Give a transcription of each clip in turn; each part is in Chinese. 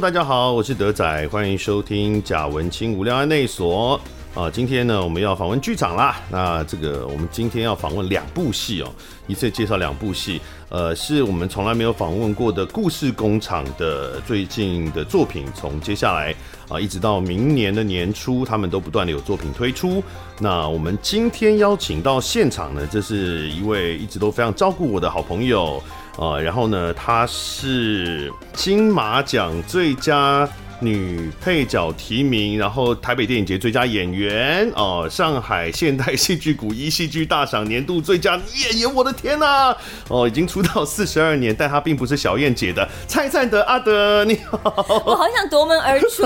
大家好，我是德仔，欢迎收听贾文清无聊案内所啊。今天呢，我们要访问剧场啦。那这个，我们今天要访问两部戏哦，一次介绍两部戏。呃，是我们从来没有访问过的故事工厂的最近的作品。从接下来啊，一直到明年的年初，他们都不断的有作品推出。那我们今天邀请到现场呢，这是一位一直都非常照顾我的好朋友。啊，然后呢，他是金马奖最佳女配角提名，然后台北电影节最佳演员，哦、呃，上海现代戏剧古一戏剧大赏年度最佳女演员，我的天呐、啊，哦、呃，已经出道四十二年，但她并不是小燕姐的。蔡灿德阿德，你好，我好想夺门而出，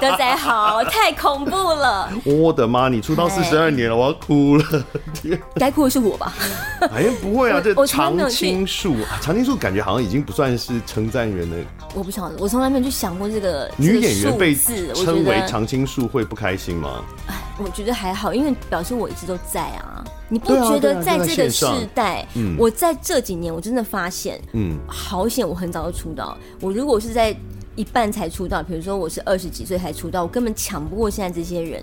德仔好，太恐怖了，我的妈，你出道四十二年了，我要哭了，该哭的是我吧？哎呀，不会啊，这常青树，常青树感觉好像已经不算是称赞人了，我不晓得，我从来没有去想过这个。女演员被称为常青树会不开心吗？哎，我觉得还好，因为表示我一直都在啊。你不觉得在这个世代，我在这几年我真的发现，嗯，好险，我很早就出道。我如果是在一半才出道，比如说我是二十几岁才出道，我根本抢不过现在这些人。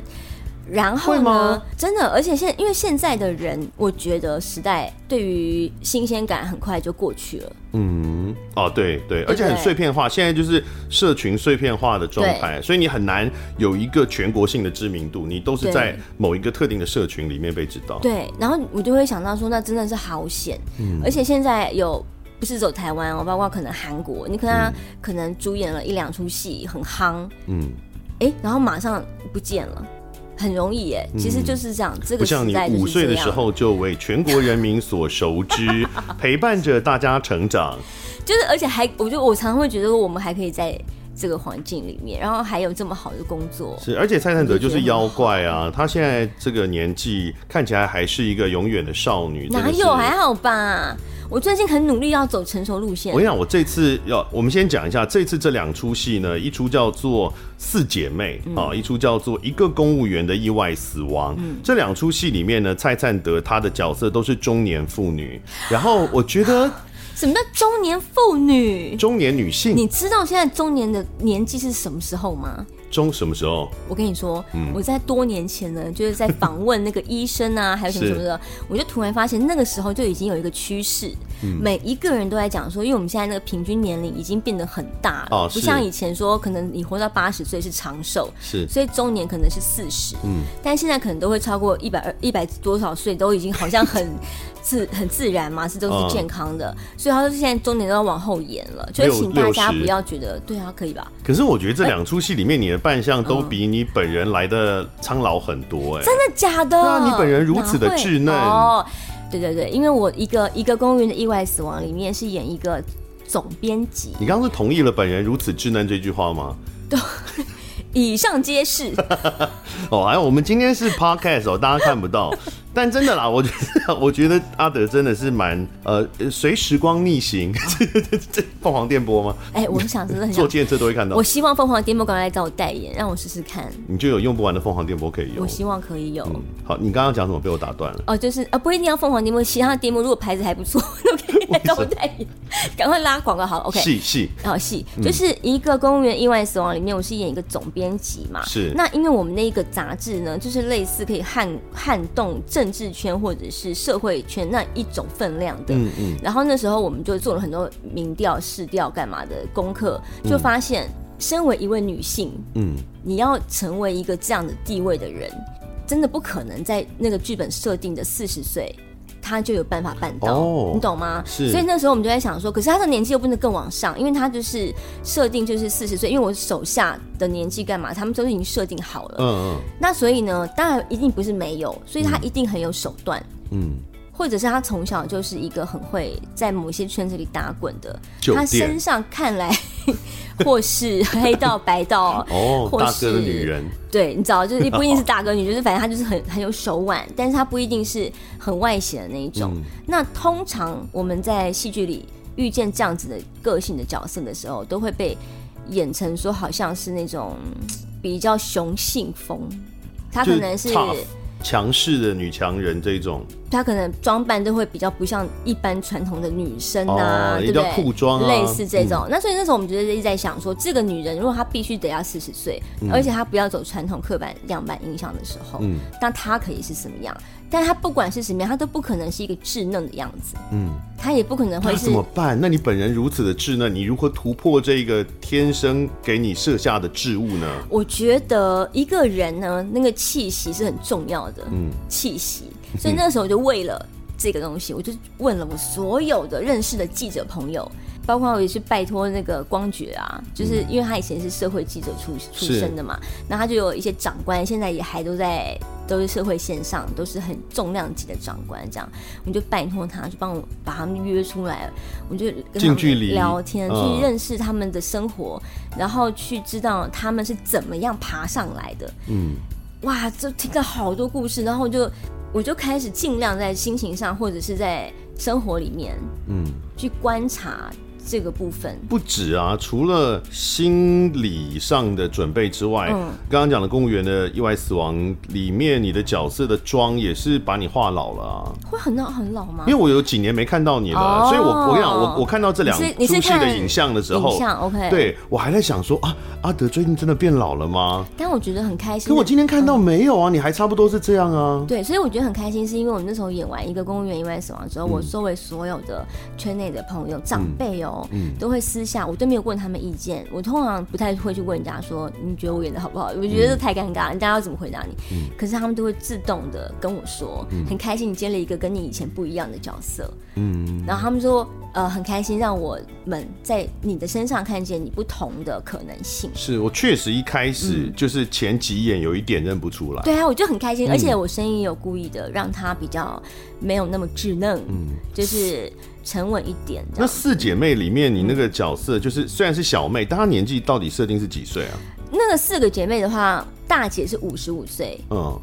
然后呢？真的，而且现因为现在的人，我觉得时代对于新鲜感很快就过去了。嗯，哦，对对，而且很碎片化。现在就是社群碎片化的状态，所以你很难有一个全国性的知名度，你都是在某一个特定的社群里面被知道。对，然后我就会想到说，那真的是好险。嗯，而且现在有不是走台湾哦，包括可能韩国，你看他可能主演了一两出戏很夯，嗯，哎，然后马上不见了。很容易耶，其实就是这样。嗯、这个不像你五岁的时候就为全国人民所熟知，陪伴着大家成长。就是，而且还，我就我常常会觉得，我们还可以在这个环境里面，然后还有这么好的工作。是，而且蔡灿德就是妖怪啊，他现在这个年纪看起来还是一个永远的少女。哪有？还好吧。我最近很努力要走成熟路线。我跟你讲，我这次要，我们先讲一下这次这两出戏呢，一出叫做《四姐妹》啊、嗯，一出叫做《一个公务员的意外死亡》。嗯、这两出戏里面呢，蔡灿德她的角色都是中年妇女。然后我觉得，什么叫中年妇女？中年女性。你知道现在中年的年纪是什么时候吗？中什么时候？我跟你说，嗯、我在多年前呢，就是在访问那个医生啊，还有什么什么的，我就突然发现那个时候就已经有一个趋势，嗯、每一个人都在讲说，因为我们现在那个平均年龄已经变得很大了，哦、不像以前说可能你活到八十岁是长寿，是，所以中年可能是四十，嗯，但现在可能都会超过一百二一百多少岁，都已经好像很。自很自然嘛，是都是健康的，嗯、所以他说现在中年都要往后延了，所以请大家不要觉得，对啊，可以吧？可是我觉得这两出戏里面，你的扮相都比你本人来的苍老很多、欸，哎、嗯，真的假的？对啊，你本人如此的稚嫩哦。对对对，因为我一个一个公务员的意外死亡里面是演一个总编辑。你刚刚是同意了本人如此稚嫩这句话吗？对。以上皆是。哦，还有我们今天是 podcast 哦，大家看不到，但真的啦，我觉得我觉得阿德真的是蛮呃随时光逆行，这凤凰电波吗？哎、欸，我是想真的很 坐计程车都会看到。我希望凤凰电波赶快来找我代言，让我试试看。你就有用不完的凤凰电波可以用。我希望可以有。嗯、好，你刚刚讲什么被我打断了？哦，就是啊，不一定要凤凰电波，其他的电波如果牌子还不错，都可以来找我代言。赶快拉广告好，OK。戏戏，好戏，就是一个公务员意外死亡里面，我是演一个总编辑嘛。是。那因为我们那一个杂志呢，就是类似可以撼撼动政治圈或者是社会圈那一种分量的。嗯嗯。然后那时候我们就做了很多民调、市调干嘛的功课，就发现，身为一位女性，嗯，你要成为一个这样的地位的人，真的不可能在那个剧本设定的四十岁。他就有办法办到，哦、你懂吗？是，所以那时候我们就在想说，可是他的年纪又不能更往上，因为他就是设定就是四十岁，因为我手下的年纪干嘛，他们都已经设定好了。嗯嗯。那所以呢，当然一定不是没有，所以他一定很有手段。嗯。或者是他从小就是一个很会在某些圈子里打滚的，他身上看来 或是黑道白道哦，大哥的女人，对，你知道，就是不一定是大哥女，就是反正他就是很很有手腕，但是他不一定是很外显的那一种。嗯、那通常我们在戏剧里遇见这样子的个性的角色的时候，都会被演成说好像是那种比较雄性风，他可能是。强势的女强人这种，她可能装扮都会比较不像一般传统的女生啊，哦、对不对？裤装啊，类似这种。嗯、那所以那时候我们觉得一直在想说，这个女人如果她必须得要四十岁，嗯、而且她不要走传统刻板样板印象的时候，嗯，那她可以是什么样？但她不管是什么样，她都不可能是一个稚嫩的样子，嗯，她也不可能会是。怎么办？那你本人如此的稚嫩，你如何突破这个天生给你设下的置物呢？我觉得一个人呢，那个气息是很重要的，嗯，气息。所以那时候我就为了这个东西，我就问了我所有的认识的记者朋友，包括我也是拜托那个光觉啊，就是因为他以前是社会记者出出身的嘛，那他就有一些长官，现在也还都在都是社会线上，都是很重量级的长官，这样我们就拜托他，就帮我把他们约出来，我就跟他们聊天，去认识他们的生活，然后去知道他们是怎么样爬上来的。嗯，哇，就听了好多故事，然后就。我就开始尽量在心情上，或者是在生活里面，嗯，去观察。这个部分不止啊，除了心理上的准备之外，嗯，刚刚讲的公务员的意外死亡里面，你的角色的妆也是把你画老了啊，会很老很老吗？因为我有几年没看到你了，哦、所以我我跟你讲，我我看到这两出戏的影像的时候，影像 OK，对我还在想说啊，阿德最近真的变老了吗？但我觉得很开心。可我今天看到没有啊？嗯、你还差不多是这样啊？对，所以我觉得很开心，是因为我们那时候演完一个公务员意外死亡之后，嗯、我周围所有的圈内的朋友长辈哦。嗯，都会私下，我都没有问他们意见。我通常不太会去问人家说，你觉得我演的好不好？我觉得这太尴尬，人家要怎么回答你？嗯，可是他们都会自动的跟我说，很开心你接了一个跟你以前不一样的角色。嗯，然后他们说，呃，很开心让我们在你的身上看见你不同的可能性。是我确实一开始就是前几眼有一点认不出来。对啊，我就很开心，而且我声音也有故意的让他比较没有那么稚嫩，嗯，就是。沉稳一点。那四姐妹里面，你那个角色就是虽然是小妹，但她年纪到底设定是几岁啊？那个四个姐妹的话，大姐是五十五岁，嗯，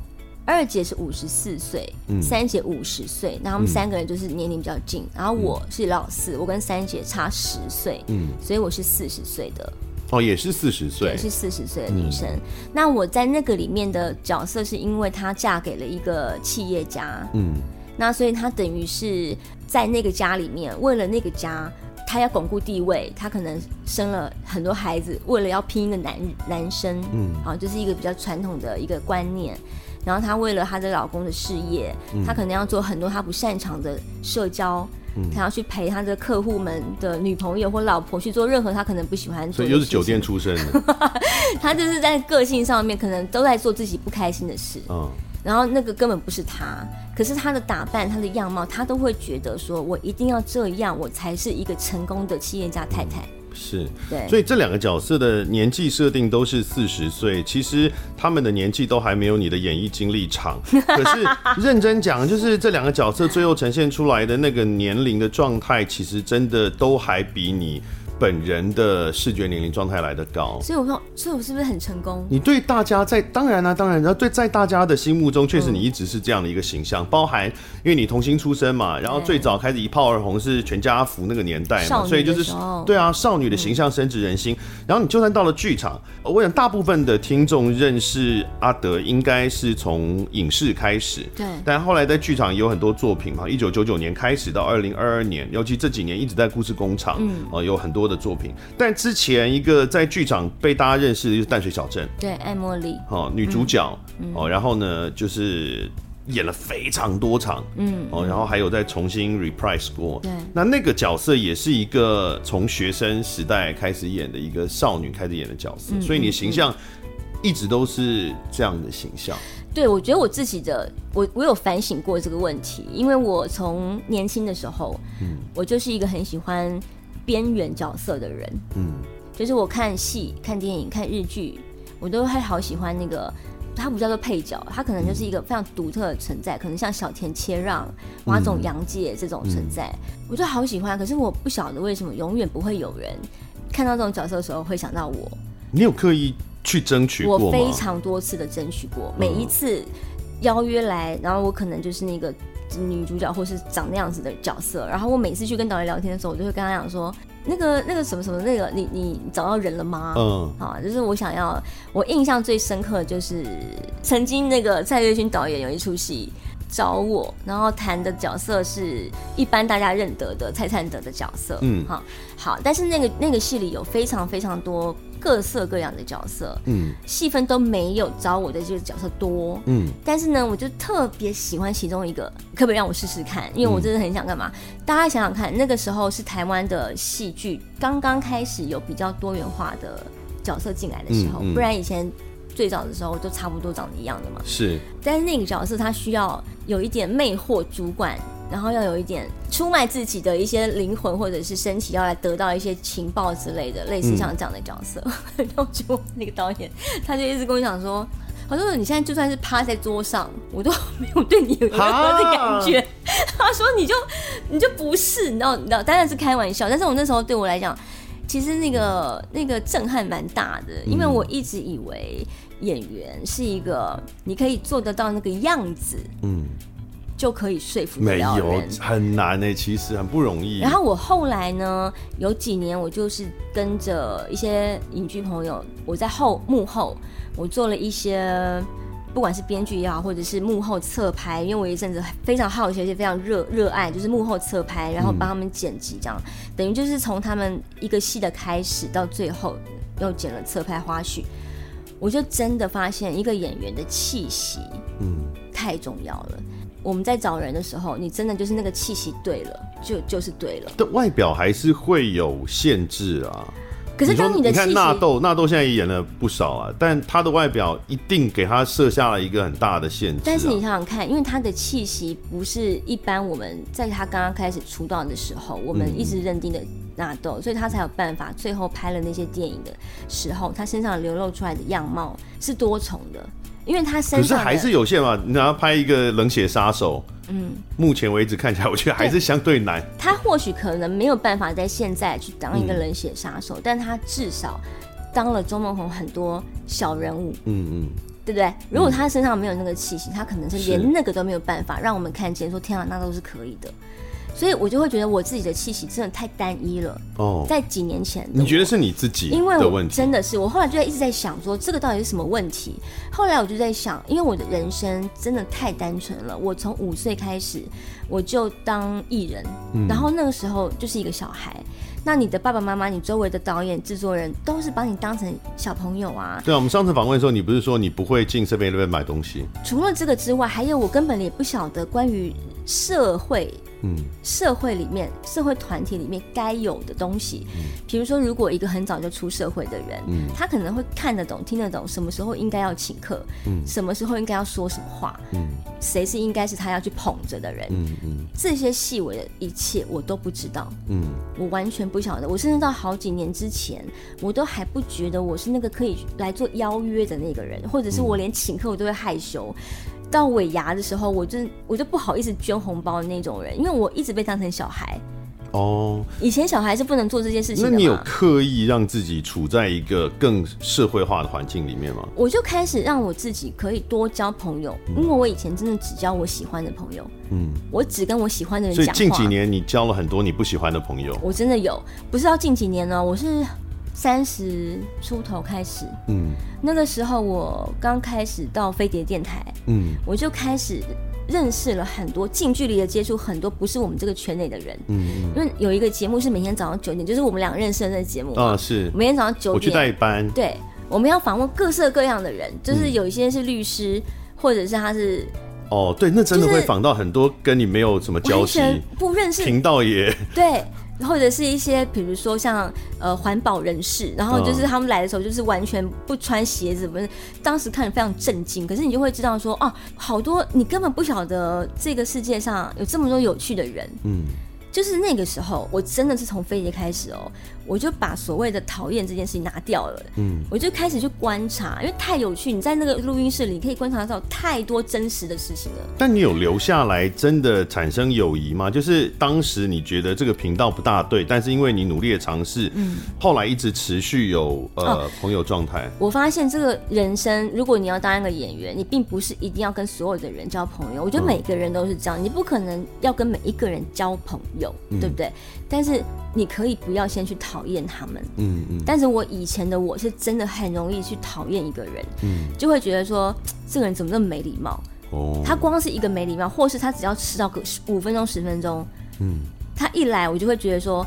二姐是五十四岁，嗯，三姐五十岁。那他们三个人就是年龄比较近。嗯、然后我是老四，我跟三姐差十岁，嗯，所以我是四十岁的。哦，也是四十岁，也是四十岁的女生。嗯、那我在那个里面的角色，是因为她嫁给了一个企业家，嗯。那所以她等于是在那个家里面，为了那个家，他要巩固地位，他可能生了很多孩子，为了要拼一个男男生，嗯，啊，就是一个比较传统的一个观念。然后她为了她的老公的事业，她、可能要做很多她不擅长的社交，嗯、他要去陪他的客户们的女朋友或老婆去做任何他可能不喜欢做的。所以又是酒店出身的，他就是在个性上面可能都在做自己不开心的事。嗯。然后那个根本不是他，可是他的打扮、他的样貌，他都会觉得说，我一定要这样，我才是一个成功的企业家太太。是，对。所以这两个角色的年纪设定都是四十岁，其实他们的年纪都还没有你的演艺经历长。可是认真讲，就是这两个角色最后呈现出来的那个年龄的状态，其实真的都还比你。本人的视觉年龄状态来得高，所以我说，所以我是不是很成功？你对大家在当然啊，当然，然后对在大家的心目中，确实你一直是这样的一个形象，嗯、包含因为你童星出身嘛，然后最早开始一炮而红是全家福那个年代嘛，所以就是对啊，少女的形象深植人心。嗯、然后你就算到了剧场，我想大部分的听众认识阿德应该是从影视开始，对，但后来在剧场也有很多作品嘛，一九九九年开始到二零二二年，尤其这几年一直在故事工厂，嗯，哦，有很多的。的作品，但之前一个在剧场被大家认识的就是淡水小镇，对，爱茉莉，哦，女主角，嗯、哦，然后呢，就是演了非常多场，嗯，哦，然后还有再重新 reprise 过，对，那那个角色也是一个从学生时代开始演的一个少女开始演的角色，嗯、所以你的形象一直都是这样的形象。对，我觉得我自己的，我我有反省过这个问题，因为我从年轻的时候，嗯，我就是一个很喜欢。边缘角色的人，嗯，就是我看戏、看电影、看日剧，我都还好喜欢那个，他不叫做配角，他可能就是一个非常独特的存在，可能像小田切让、马总洋介这种存在，嗯、我就好喜欢。可是我不晓得为什么永远不会有人看到这种角色的时候会想到我。你有刻意去争取过？我非常多次的争取过，每一次邀约来，然后我可能就是那个。女主角或是长那样子的角色，然后我每次去跟导演聊天的时候，我就会跟他讲说，那个那个什么什么那个，你你找到人了吗？嗯，啊，就是我想要，我印象最深刻的就是曾经那个蔡岳勋导演有一出戏找我，然后谈的角色是一般大家认得的蔡灿德的角色。嗯，好，好，但是那个那个戏里有非常非常多各色各样的角色，嗯，戏份都没有找我的这个角色多，嗯，但是呢，我就特别喜欢其中一个，可不可以让我试试看？因为我真的很想干嘛？嗯、大家想想看，那个时候是台湾的戏剧刚刚开始有比较多元化的角色进来的时候，嗯嗯、不然以前。最早的时候都差不多长得一样的嘛，是。但是那个角色他需要有一点魅惑主管，然后要有一点出卖自己的一些灵魂或者是身体，要来得到一些情报之类的，类似像这样的角色。然后就那个导演他就一直跟我讲说，他说你现在就算是趴在桌上，我都没有对你有任何的感觉。哈 他说你就你就不是，你知道你知道，当然是开玩笑。但是我那时候对我来讲。其实那个那个震撼蛮大的，因为我一直以为演员是一个你可以做得到那个样子，嗯，就可以说服。没有，很难呢，其实很不容易。然后我后来呢，有几年我就是跟着一些影剧朋友，我在后幕后，我做了一些。不管是编剧也好，或者是幕后侧拍，因为我一阵子非常好奇，而且非常热热爱，就是幕后侧拍，然后帮他们剪辑，这样、嗯、等于就是从他们一个戏的开始到最后又剪了侧拍花絮，我就真的发现一个演员的气息，嗯，太重要了。我们在找人的时候，你真的就是那个气息对了，就就是对了。的外表还是会有限制啊。可是当你的你，你看纳豆，纳豆现在也演了不少啊，但他的外表一定给他设下了一个很大的限制啊。但是你想想看，因为他的气息不是一般我们在他刚刚开始出道的时候，我们一直认定的纳豆，嗯，所以他才有办法最后拍了那些电影的时候，他身上流露出来的样貌是多重的。因为他身上可是还是有限嘛，你要拍一个冷血杀手，嗯，目前为止看起来，我觉得还是相对难。他或许可能没有办法在现在去当一个冷血杀手，嗯，但他至少当了周梦红很多小人物，嗯嗯，对不对？如果他身上没有那个气息，他可能是连那个都没有办法让我们看见，说天啊，那都是可以的。所以我就会觉得我自己的气息真的太单一了。哦，在几年前，你觉得是你自己的问题？因为我真的是，我后来就在一直在想说，这个到底是什么问题？后来我就在想，因为我的人生真的太单纯了。我从五岁开始，我就当艺人，嗯，然后那个时候就是一个小孩。那你的爸爸妈妈、你周围的导演、制作人，都是把你当成小朋友啊。对啊，我们上次访问的时候，你不是说你不会进7-11买东西？除了这个之外，还有我根本也不晓得关于社会。嗯，社会里面，社会团体里面该有的东西，嗯，比如说，如果一个很早就出社会的人，嗯，他可能会看得懂、听得懂，什么时候应该要请客，嗯，什么时候应该要说什么话，嗯，谁是应该是他要去捧着的人，嗯嗯，这些细微的一切我都不知道，嗯，我完全不晓得，我甚至到好几年之前，我都还不觉得我是那个可以来做邀约的那个人，或者是我连请客我都会害羞。到尾牙的时候，我就我就不好意思捐红包的那种人，因为我一直被当成小孩。哦，以前小孩是不能做这件事情的。那你有刻意让自己处在一个更社会化的环境里面吗？我就开始让我自己可以多交朋友，嗯，因为我以前真的只交我喜欢的朋友。嗯，我只跟我喜欢的人讲。所以近几年你交了很多你不喜欢的朋友。我真的有，不是到近几年呢，我是。三十出头开始，嗯，那个时候我刚开始到飞碟电台，嗯，我就开始认识了很多近距离的接触很多不是我们这个圈内的人，嗯，因为有一个节目是每天早上九点，就是我们两个认识的那个节目啊，是。每天早上九点，我去代班，对，我们要访问各色各样的人，就是有一些是律师，或者是他是，哦，对，那真的会访到很多跟你没有什么交集，不认识，频道也对。或者是一些，比如说像呃环保人士，然后就是他们来的时候就是完全不穿鞋子，不是，当时看着非常震惊。可是你就会知道说，哦，好多你根本不晓得这个世界上有这么多有趣的人，嗯。就是那个时候，我真的是从飞碟开始哦，我就把所谓的讨厌这件事情拿掉了。嗯，我就开始去观察，因为太有趣。你在那个录音室里可以观察到太多真实的事情了。但你有留下来，真的产生友谊吗？就是当时你觉得这个频道不大对，但是因为你努力的尝试，嗯，后来一直持续有呃、哦、朋友状态。我发现这个人生，如果你要当一个演员，你并不是一定要跟所有的人交朋友。我觉得每个人都是这样，嗯、你不可能要跟每一个人交朋友。对不对？但是你可以不要先去讨厌他们。嗯嗯。但是我以前的我是真的很容易去讨厌一个人，嗯，就会觉得说 这个人怎么那么没礼貌，哦，他光是一个没礼貌，或是他只要迟到个五分钟十分钟，嗯，他一来我就会觉得说。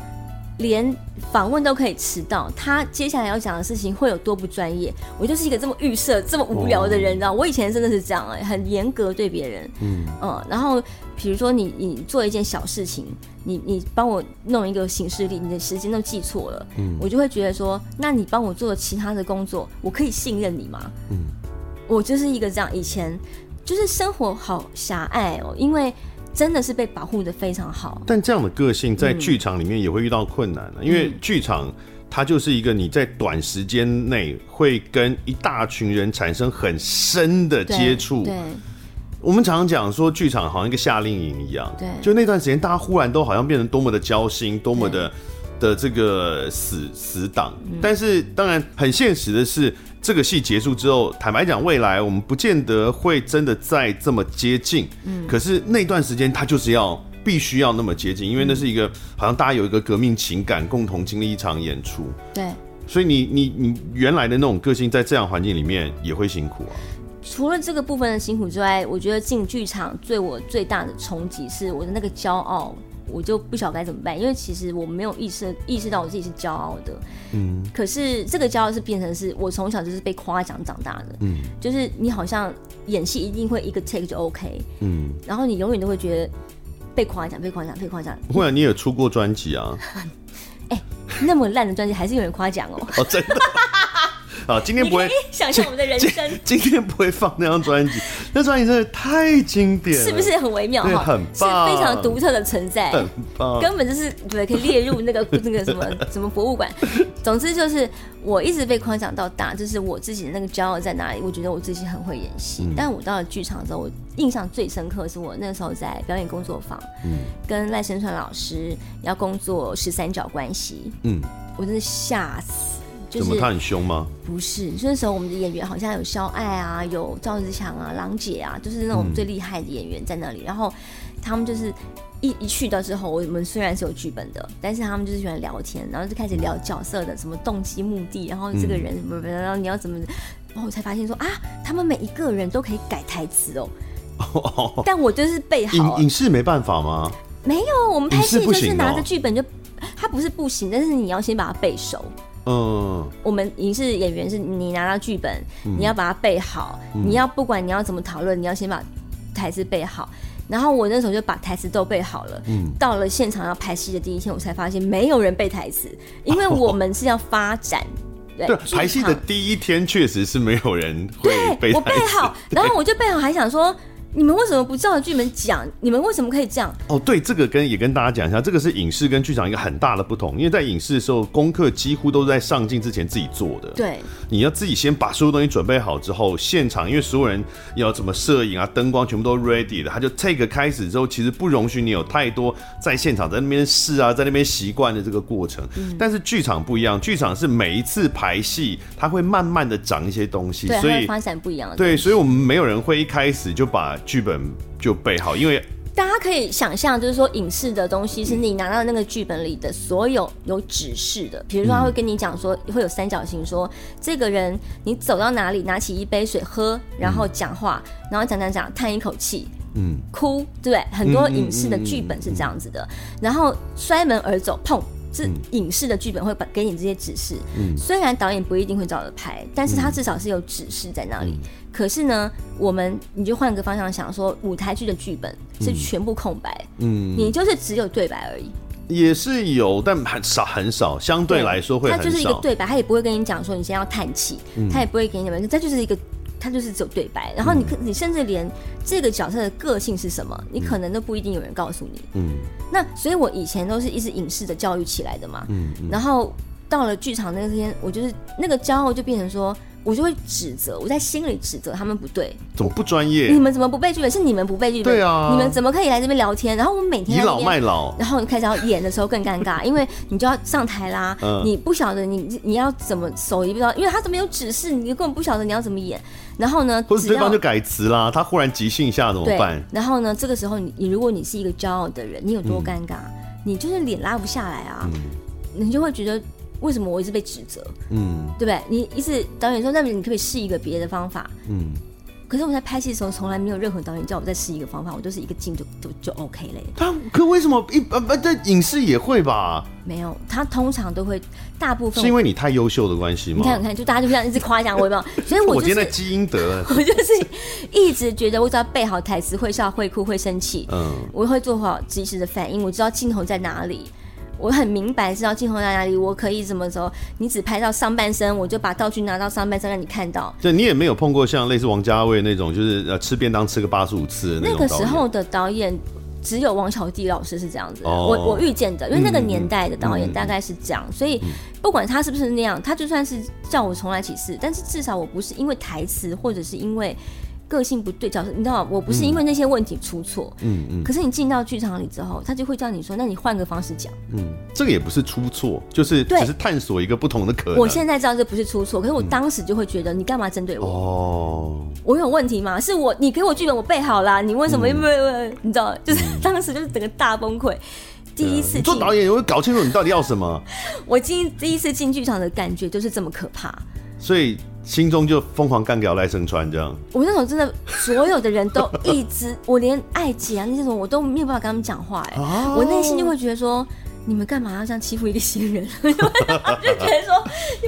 连访问都可以迟到，他接下来要讲的事情会有多不专业？我就是一个这么预设、这么无聊的人，你知道？我以前真的是这样哎、欸，很严格对别人，嗯嗯。然后比如说你你做一件小事情，你你帮我弄一个行事历，你的时间都记错了，嗯，我就会觉得说，那你帮我做其他的工作，我可以信任你吗？嗯，我就是一个这样，以前就是生活好狭隘哦，因为。真的是被保护的非常好，但这样的个性在剧场里面也会遇到困难、嗯、因为剧场它就是一个你在短时间内会跟一大群人产生很深的接触。对，我们常常讲说剧场好像一个夏令营一样，对，就那段时间大家忽然都好像变成多么的交心，多么的的这个死死党。但是当然很现实的是。这个戏结束之后，坦白讲，未来我们不见得会真的再这么接近。嗯，可是那段时间他就是要必须要那么接近，因为那是一个好像大家有一个革命情感，共同经历一场演出。对，所以你你你原来的那种个性，在这样环境里面也会辛苦啊。除了这个部分的辛苦之外，我觉得进剧场对我最大的冲击是我的那个骄傲。我就不晓得该怎么办，因为其实我没有意识意识到我自己是骄傲的，嗯，可是这个骄傲是变成是我从小就是被夸奖长大的，嗯，就是你好像演戏一定会一个 take 就 OK，嗯，然后你永远都会觉得被夸奖、被夸奖、被夸奖。后来你也出过专辑啊？哎、欸，那么烂的专辑还是有人夸奖哦？哦，真的。啊，今天不会 想象我们的人生。今天不会放那张专辑，那专辑真的太经典了，是不是很微妙？对，很棒，是非常独特的存在，很棒，根本就是对，可以列入那个 那个什么什么博物馆。总之就是我一直被夸奖到大，就是我自己的那个骄傲在哪里？我觉得我自己很会演戏，嗯、但我到了剧场之后，我印象最深刻的是我那时候在表演工作坊，嗯，跟赖声川老师要工作十三角关系，嗯，我真的吓死。就是、怎么他很凶吗？不是，那时候我们的演员好像有肖爱啊，有赵子强啊，郎姐啊，就是那种最厉害的演员在那里。嗯、然后他们就是一一去到之后，我们虽然是有剧本的，但是他们就是喜欢聊天，然后就开始聊角色的什么动机目的，然后这个人什么，然后你要怎么，然后我才发现说啊，他们每一个人都可以改台词哦。哦，但我就是背好。影影视没办法吗？没有，我们拍戏就是拿着剧本就，他不是不行，但是你要先把它背熟。嗯，我们影视演员是你拿到剧本，嗯、你要把它背好，嗯、你要不管你要怎么讨论，你要先把台词背好。然后我那时候就把台词都背好了。嗯，到了现场要拍戏的第一天，我才发现没有人背台词，因为我们是要发展。哦、对，对，排戏的第一天确实是没有人会背台词。我背好，然后我就背好，还想说。你们为什么不照着剧本讲？你们为什么可以这样？哦，对，这个跟也跟大家讲一下，这个是影视跟剧场一个很大的不同。因为在影视的时候，功课几乎都是在上镜之前自己做的。对，你要自己先把所有东西准备好之后，现场因为所有人要怎么摄影啊、灯光全部都 ready 的，他就 take 开始之后，其实不容许你有太多在现场在那边试啊，在那边习惯的这个过程。嗯、但是剧场不一样，剧场是每一次排戏，它会慢慢的长一些东西，所以发展不一样的。对，所以我们没有人会一开始就把剧本。就备好，因为大家可以想象，就是说影视的东西是你拿到那个剧本里的所有有指示的，比如说他会跟你讲说会有三角形，说这个人你走到哪里拿起一杯水喝，然后讲话，然后讲讲讲叹一口气，嗯，哭，对不对？很多影视的剧本是这样子的，然后摔门而走，砰。是影视的剧本会把给你这些指示，嗯，虽然导演不一定会照着拍，但是他至少是有指示在那里。嗯、可是呢，我们你就换个方向想，说舞台剧的剧本是全部空白，嗯，你就是只有对白而已。也是有，但很少很少，相对来说会很少。他就是一个对白，他也不会跟你讲说你现在要叹气，嗯、他也不会给你们，这就是一个。他就是只有对白，然后你可你甚至连这个角色的个性是什么，你可能都不一定有人告诉你。嗯，那所以我以前都是一直影视的教育起来的嘛。嗯，然后到了剧场那天，我就是那个骄傲就变成说。我就会指责，我在心里指责他们不对，怎么不专业？你们怎么不背剧本？是你们不背剧本？对啊，你们怎么可以来这边聊天？然后我们每天倚老卖老，然后你开始要演的时候更尴尬，因为你就要上台啦，嗯、你不晓得你你要怎么手也不知道，因为他都没有指示，你根本不晓得你要怎么演。然后呢，或者对方就改词啦，他忽然即兴一下怎么办？然后呢，这个时候你你如果你是一个骄傲的人，你有多尴尬？嗯、你就是脸拉不下来啊，嗯、你就会觉得。为什么我一直被指责？嗯，对不对？你一直导演说，那你可不可以试一个别的方法？嗯，可是我在拍戏的时候，从来没有任何导演叫我再试一个方法，我就是一个镜就就就 OK 嘞。他可为什么一呃不在影视也会吧？没有，他通常都会大部分是因为你太优秀的关系吗？你看，你看，就大家就这样一直夸奖我，有没有？所以我、就是、我今天的基因得，我就是一直觉得我只要背好台词，会笑、会哭、会生气，嗯，我会做好及时的反应，我知道镜头在哪里。我很明白知道镜头在哪里，我可以怎么走。你只拍到上半身，我就把道具拿到上半身让你看到。对，你也没有碰过像类似王家卫那种，就是呃吃便当吃个八十五次的那种。那个时候的导演只有王小弟老师是这样子的，哦、我我遇见的，因为那个年代的导演大概是这样，嗯、所以不管他是不是那样，他就算是叫我重来几次，但是至少我不是因为台词或者是因为。个性不对，角色你知道吗？我不是因为那些问题出错，嗯嗯。可是你进到剧场里之后，他就会叫你说：“那你换个方式讲。”嗯，这个也不是出错，就是只是探索一个不同的可能。我现在知道这不是出错，可是我当时就会觉得你干嘛针对我？哦，我有问题吗？是我你给我剧本我背好了，你为什么？因为你知道，就是当时就是整个大崩溃。第一次做导演，我会搞清楚你到底要什么？我进第一次进剧场的感觉就是这么可怕，所以。心中就疯狂干掉赖声川这样，我那种真的所有的人都一直，我连艾姐啊那些什么我都没有办法跟他们讲话哎、欸，哦、我内心就会觉得说，你们干嘛要这样欺负一个新人？就觉得说，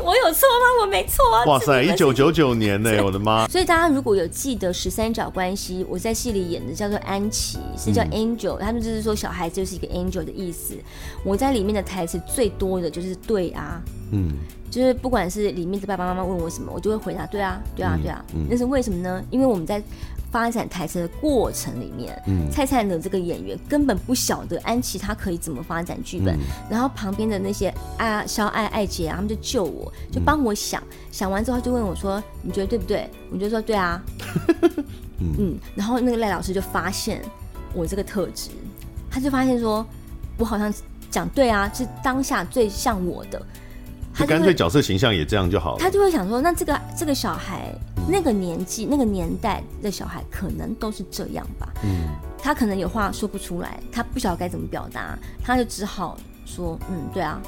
我有错吗？我没错啊！哇塞，一九九九年呢、欸，我的妈！所以大家如果有记得十三角关系，我在戏里演的叫做安琪，是叫 Angel，、嗯、他们就是说小孩子就是一个 Angel 的意思。我在里面的台词最多的就是对啊，嗯。就是不管是里面的爸爸妈妈问我什么，我就会回答对啊，对啊，对啊。那、是为什么呢？因为我们在发展台词的过程里面，嗯、蔡灿的这个演员根本不晓得安琪他可以怎么发展剧本，嗯、然后旁边的那些啊肖爱爱姐啊，他们就救我，就帮我想，嗯、想完之后就问我说：“你觉得对不对？”我就说：“对啊。嗯”嗯，然后那个赖老师就发现我这个特质，他就发现说我好像讲对啊，是当下最像我的。他干脆角色形象也这样就好了。他就会想说，那这个这个小孩那个年纪那个年代的小孩可能都是这样吧。嗯，他可能有话说不出来，他不晓得该怎么表达，他就只好说，嗯，对啊。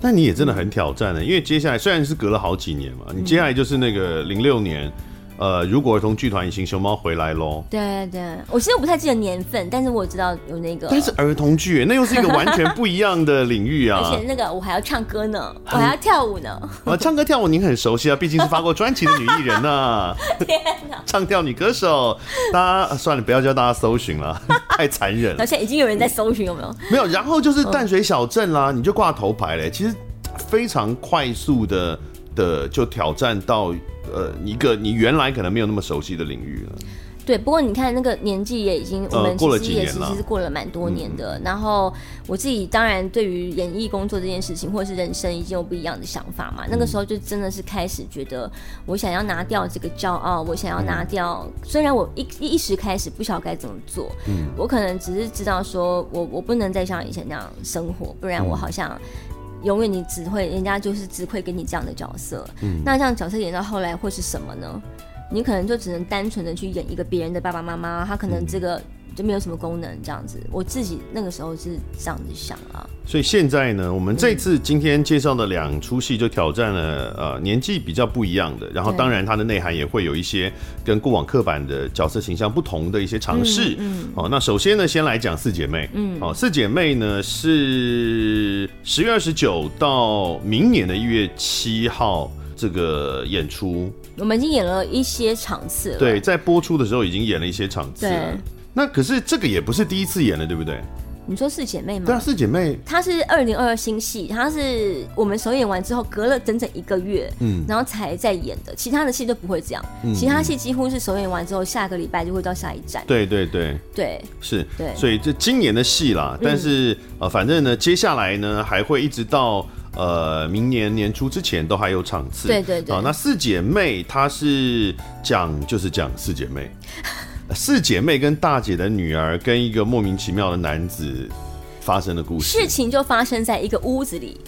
但你也真的很挑战的，因为接下来虽然是隔了好几年嘛，你接下来就是那个零六年。呃，如果儿童剧团隐形熊猫回来喽？对对，我现在不太记得年份，但是我知道有那个。但是儿童剧，那又是一个完全不一样的领域啊！而且那个我还要唱歌呢，我还要跳舞呢。啊，唱歌跳舞您很熟悉啊，毕竟是发过专辑的女艺人呢、啊。天哪！唱跳女歌手，大家算了，不要叫大家搜寻了，太残忍了。而且已经有人在搜寻，有没有？没有，然后就是淡水小镇啦，你就挂头牌嘞。其实非常快速的的就挑战到。呃，一个你原来可能没有那么熟悉的领域了。对，不过你看那个年纪也已经，我们其实也其实是过了蛮多年的。然后我自己当然对于演艺工作这件事情，或者是人生，已经有不一样的想法嘛。那个时候就真的是开始觉得，我想要拿掉这个骄傲，我想要拿掉。虽然我一一时开始不晓得该怎么做，嗯，我可能只是知道说我我不能再像以前那样生活，不然我好像。永远你只会，人家就是只会给你这样的角色。嗯，那这样角色演到后来会是什么呢？你可能就只能单纯的去演一个别人的爸爸妈妈，他可能这个就没有什么功能这样子。我自己那个时候是这样子想啊。所以现在呢，我们这次今天介绍的两出戏就挑战了呃年纪比较不一样的，然后当然它的内涵也会有一些跟过往刻板的角色形象不同的一些尝试。嗯，好，那首先呢，先来讲四姐妹。嗯，好，四姐妹呢是十月二十九到明年的一月七号这个演出。我们已经演了一些场次了。对，在播出的时候已经演了一些场次了。对。那可是这个也不是第一次演了，对不对？你说四姐妹吗？对啊，四姐妹。她是二零二二新戏，她是我们首演完之后隔了整整一个月，嗯，然后才在演的。其他的戏都不会这样，嗯、其他戏几乎是首演完之后下个礼拜就会到下一站。对对对对，是，对。所以这今年的戏啦，但是、嗯、呃，反正呢，接下来呢还会一直到。呃，明年年初之前都还有场次。对对对。啊，那四姐妹她是讲就是讲四姐妹，四姐妹跟大姐的女儿跟一个莫名其妙的男子发生的故事。事情就发生在一个屋子里。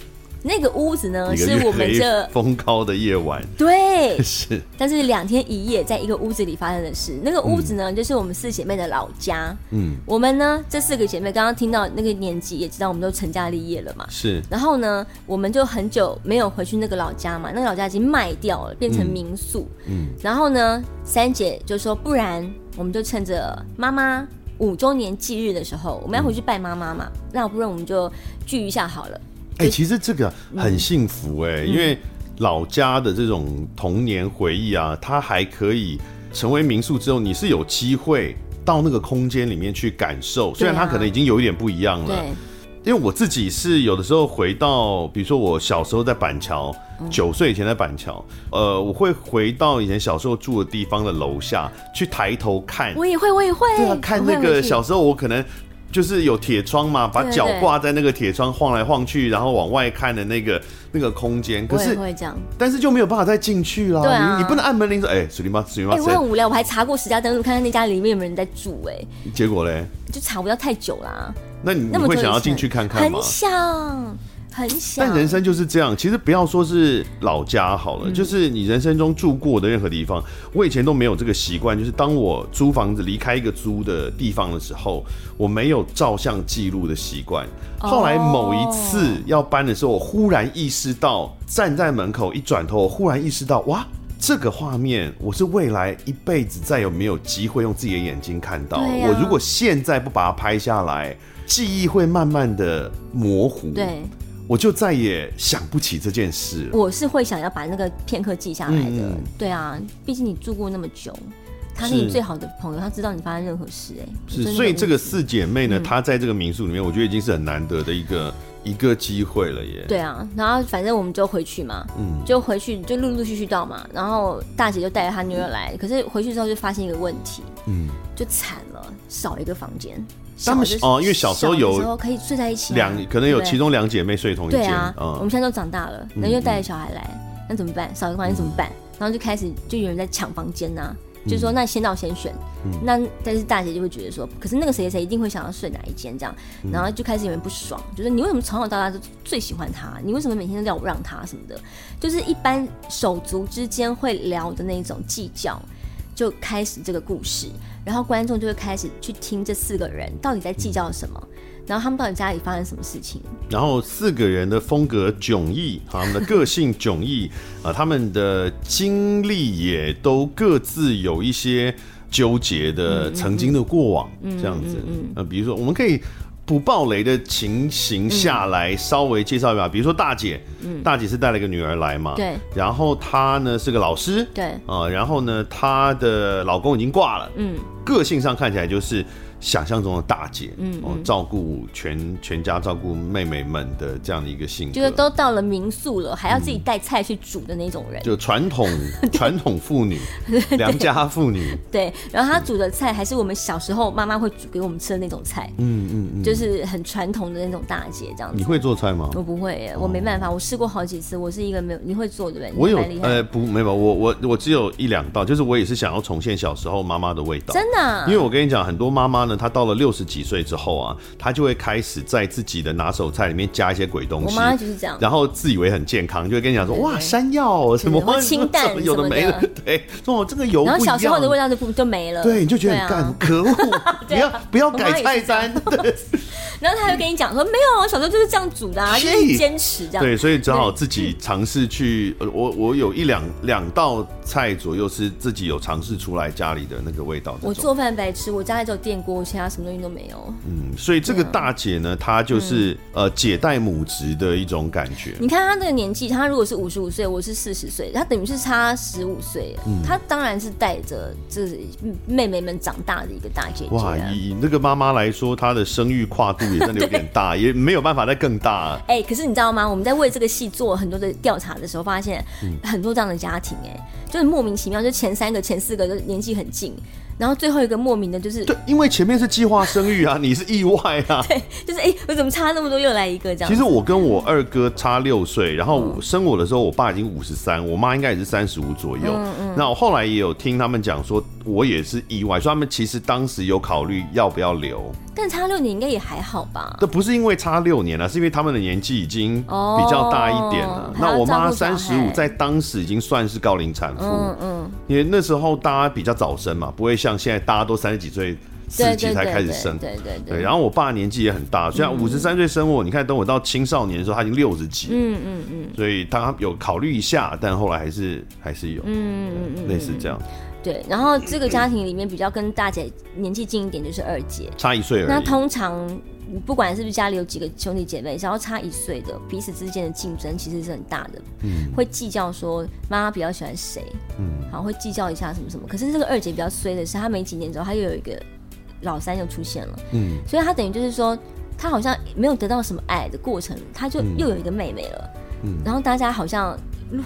那个屋子呢，是我们这风高的夜晚，对，是，但是两天一夜在一个屋子里发生的事。那个屋子呢，嗯、就是我们四姐妹的老家。嗯，我们呢这四个姐妹刚刚听到那个年纪，也知道我们都成家立业了嘛。是，然后呢，我们就很久没有回去那个老家嘛，那个老家已经卖掉了，变成民宿。嗯，嗯然后呢，三姐就说，不然我们就趁着妈妈五周年忌日的时候，我们要回去拜妈妈嘛，嗯、那不然我们就聚一下好了。哎、欸，其实这个很幸福哎、欸，嗯、因为老家的这种童年回忆啊，它还可以成为民宿之后，你是有机会到那个空间里面去感受，虽然它可能已经有一点不一样了。对，因为我自己是有的时候回到，比如说我小时候在板桥，九岁以前在板桥，呃，我会回到以前小时候住的地方的楼下去抬头看。我也会，我也会。对啊，看那个小时候我可能。就是有铁窗嘛，把脚挂在那个铁窗晃来晃去，然后往外看的那个那个空间。可是会这样，但是就没有办法再进去了。对啊，你你不能按门铃说，哎，水灵妈，水灵妈。哎，我很无聊，我还查过十家登录，看看那家里面有没有人在住。哎，结果嘞，就查不到太久啦。那你你会想要进去看看吗？很想。很想，但人生就是这样。其实不要说是老家好了，嗯、就是你人生中住过的任何地方。我以前都没有这个习惯，就是当我租房子离开一个租的地方的时候，我没有照相记录的习惯。后来某一次要搬的时候，我忽然意识到，站在门口一转头，我忽然意识到，哇，这个画面我是未来一辈子再有没有机会用自己的眼睛看到。啊、我如果现在不把它拍下来，记忆会慢慢的模糊。对。我就再也想不起这件事。我是会想要把那个片刻记下来的。嗯、对啊，毕竟你住过那么久，他是你最好的朋友，他知道你发生任何事、欸。哎，是，所以这个四姐妹呢，她、嗯、在这个民宿里面，我觉得已经是很难得的一个一个机会了耶。对啊，然后反正我们就回去嘛，嗯，就回去就陆陆续续到嘛，然后大姐就带着她女儿来，嗯、可是回去之后就发现一个问题，嗯，就惨了，少一个房间。他们哦，因为小时候有可以睡在一起，两可能有其中两姐妹睡同一间。对啊，我们现在都长大了，那又带着小孩来，那怎么办？少一个房间怎么办？然后就开始就有人在抢房间呐，就是说那先到先选。那但是大姐就会觉得说，可是那个谁谁一定会想要睡哪一间这样，然后就开始有人不爽，就是你为什么从小到大都最喜欢他？你为什么每天都要我让他什么的？就是一般手足之间会聊的那种计较。就开始这个故事，然后观众就会开始去听这四个人到底在计较什么，然后他们到底家里发生什么事情。然后四个人的风格迥异，他们的个性迥异啊，他们的经历也都各自有一些纠结的曾经的过往，这样子。呃，比如说我们可以。不爆雷的情形下来，稍微介绍一下，比如说大姐，嗯，大姐是带了一个女儿来嘛，对，然后她呢是个老师，对，啊，然后呢她的老公已经挂了，嗯，个性上看起来就是。想象中的大姐，嗯，哦，照顾全全家，照顾妹妹们的这样的一个性格，就是都到了民宿了，还要自己带菜去煮的那种人，就传统 传统妇女，良家妇女。对，然后她煮的菜还是我们小时候妈妈会煮给我们吃的那种菜，嗯嗯嗯，就是很传统的那种大姐这样子。你会做菜吗？我不会，我没办法，我试过好几次，我是一个没有，你会做对不对？我有，呃，不，没有，我我我只有一两道，就是我也是想要重现小时候妈妈的味道，真的，因为我跟你讲，很多妈妈呢，他到了六十几岁之后啊，他就会开始在自己的拿手菜里面加一些鬼东西。我妈就是这样，然后自以为很健康，就会跟你讲说：“哇，山药什么清 淡，有的没的。”对，说这个油，然后小时候的味道就不就没了。对，你就觉得很干，可恶，不要不要改菜单。对。然后他就跟你讲说：“没有啊，小时候就是这样煮的啊，就是坚持这样。”对，所以只好自己尝试去。我我有一两两道菜左右是自己有尝试出来家里的那个味道。我做饭白吃，我家里只有电锅，其他什么东西都没有。嗯，所以这个大姐呢，她就是呃姐带母职的一种感觉。你看她这个年纪，她如果是五十五岁，我是四十岁，她等于是差十五岁。嗯，她当然是带着这妹妹们长大的一个大姐姐。哇，以那个妈妈来说，她的生育跨度。也真的有点大，也没有办法再更大。哎，可是你知道吗？我们在为这个戏做很多的调查的时候，发现很多这样的家庭，哎，就是莫名其妙，就前三个、前四个就年纪很近，然后最后一个莫名的就是对，因为前面是计划生育啊，你是意外啊，对，就是哎、欸，我怎么差那么多又来一个这样？其实我跟我二哥差六岁，然后生我的时候，我爸已经五十三，我妈应该也是三十五左右。嗯嗯。那我后来也有听他们讲说，我也是意外，说他们其实当时有考虑要不要留。但差六年应该也还好吧？这不是因为差六年了，是因为他们的年纪已经比较大一点了。哦、那我妈三十五，在当时已经算是高龄产妇。嗯嗯。因为那时候大家比较早生嘛，不会像现在大家都三十几岁、四十几才开始生。对对对。然后我爸年纪也很大，虽然五十三岁生我，你看等我到青少年的时候，他已经六十几。嗯嗯嗯。所以他有考虑一下，但后来还是还是有。嗯嗯嗯嗯。类似这样。对，然后这个家庭里面比较跟大姐年纪近一点，就是二姐，差一岁而已。那通常不管是不是家里有几个兄弟姐妹，只要差一岁的，彼此之间的竞争其实是很大的。嗯，会计较说妈妈比较喜欢谁，嗯，好会计较一下什么什么。可是这个二姐比较衰的是，她没几年之后，她又有一个老三又出现了，嗯，所以她等于就是说，她好像没有得到什么爱的过程，她就又有一个妹妹了，嗯，然后大家好像。